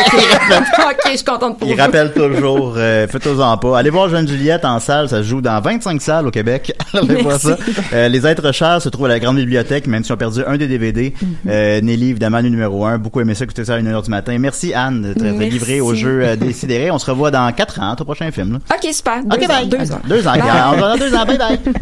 F: Ok, je suis contente pour
E: Ils
F: vous.
E: rappellent toujours, euh, faites-en pas. Allez voir Jeanne Juliette en salle, ça se joue dans 25 salles au Québec. Allez voir ça. Euh, les êtres chers se trouvent à la grande bibliothèque, même si on perdu un des DVD.
F: Mm-hmm.
E: Euh, Nelly, évidemment, le numéro un. Beaucoup aimé ça, écouter ça à 1h du matin. Merci Anne d'être
F: Merci.
E: livrée au jeu euh, Décidéré. On se revoit dans 4 ans, au prochain film. là.
F: Ok, super. Deux
E: Ok,
F: ans,
E: bye.
F: Deux ans.
E: Deux ans.
F: Bye.
E: On se voit dans deux ans. Bye bye.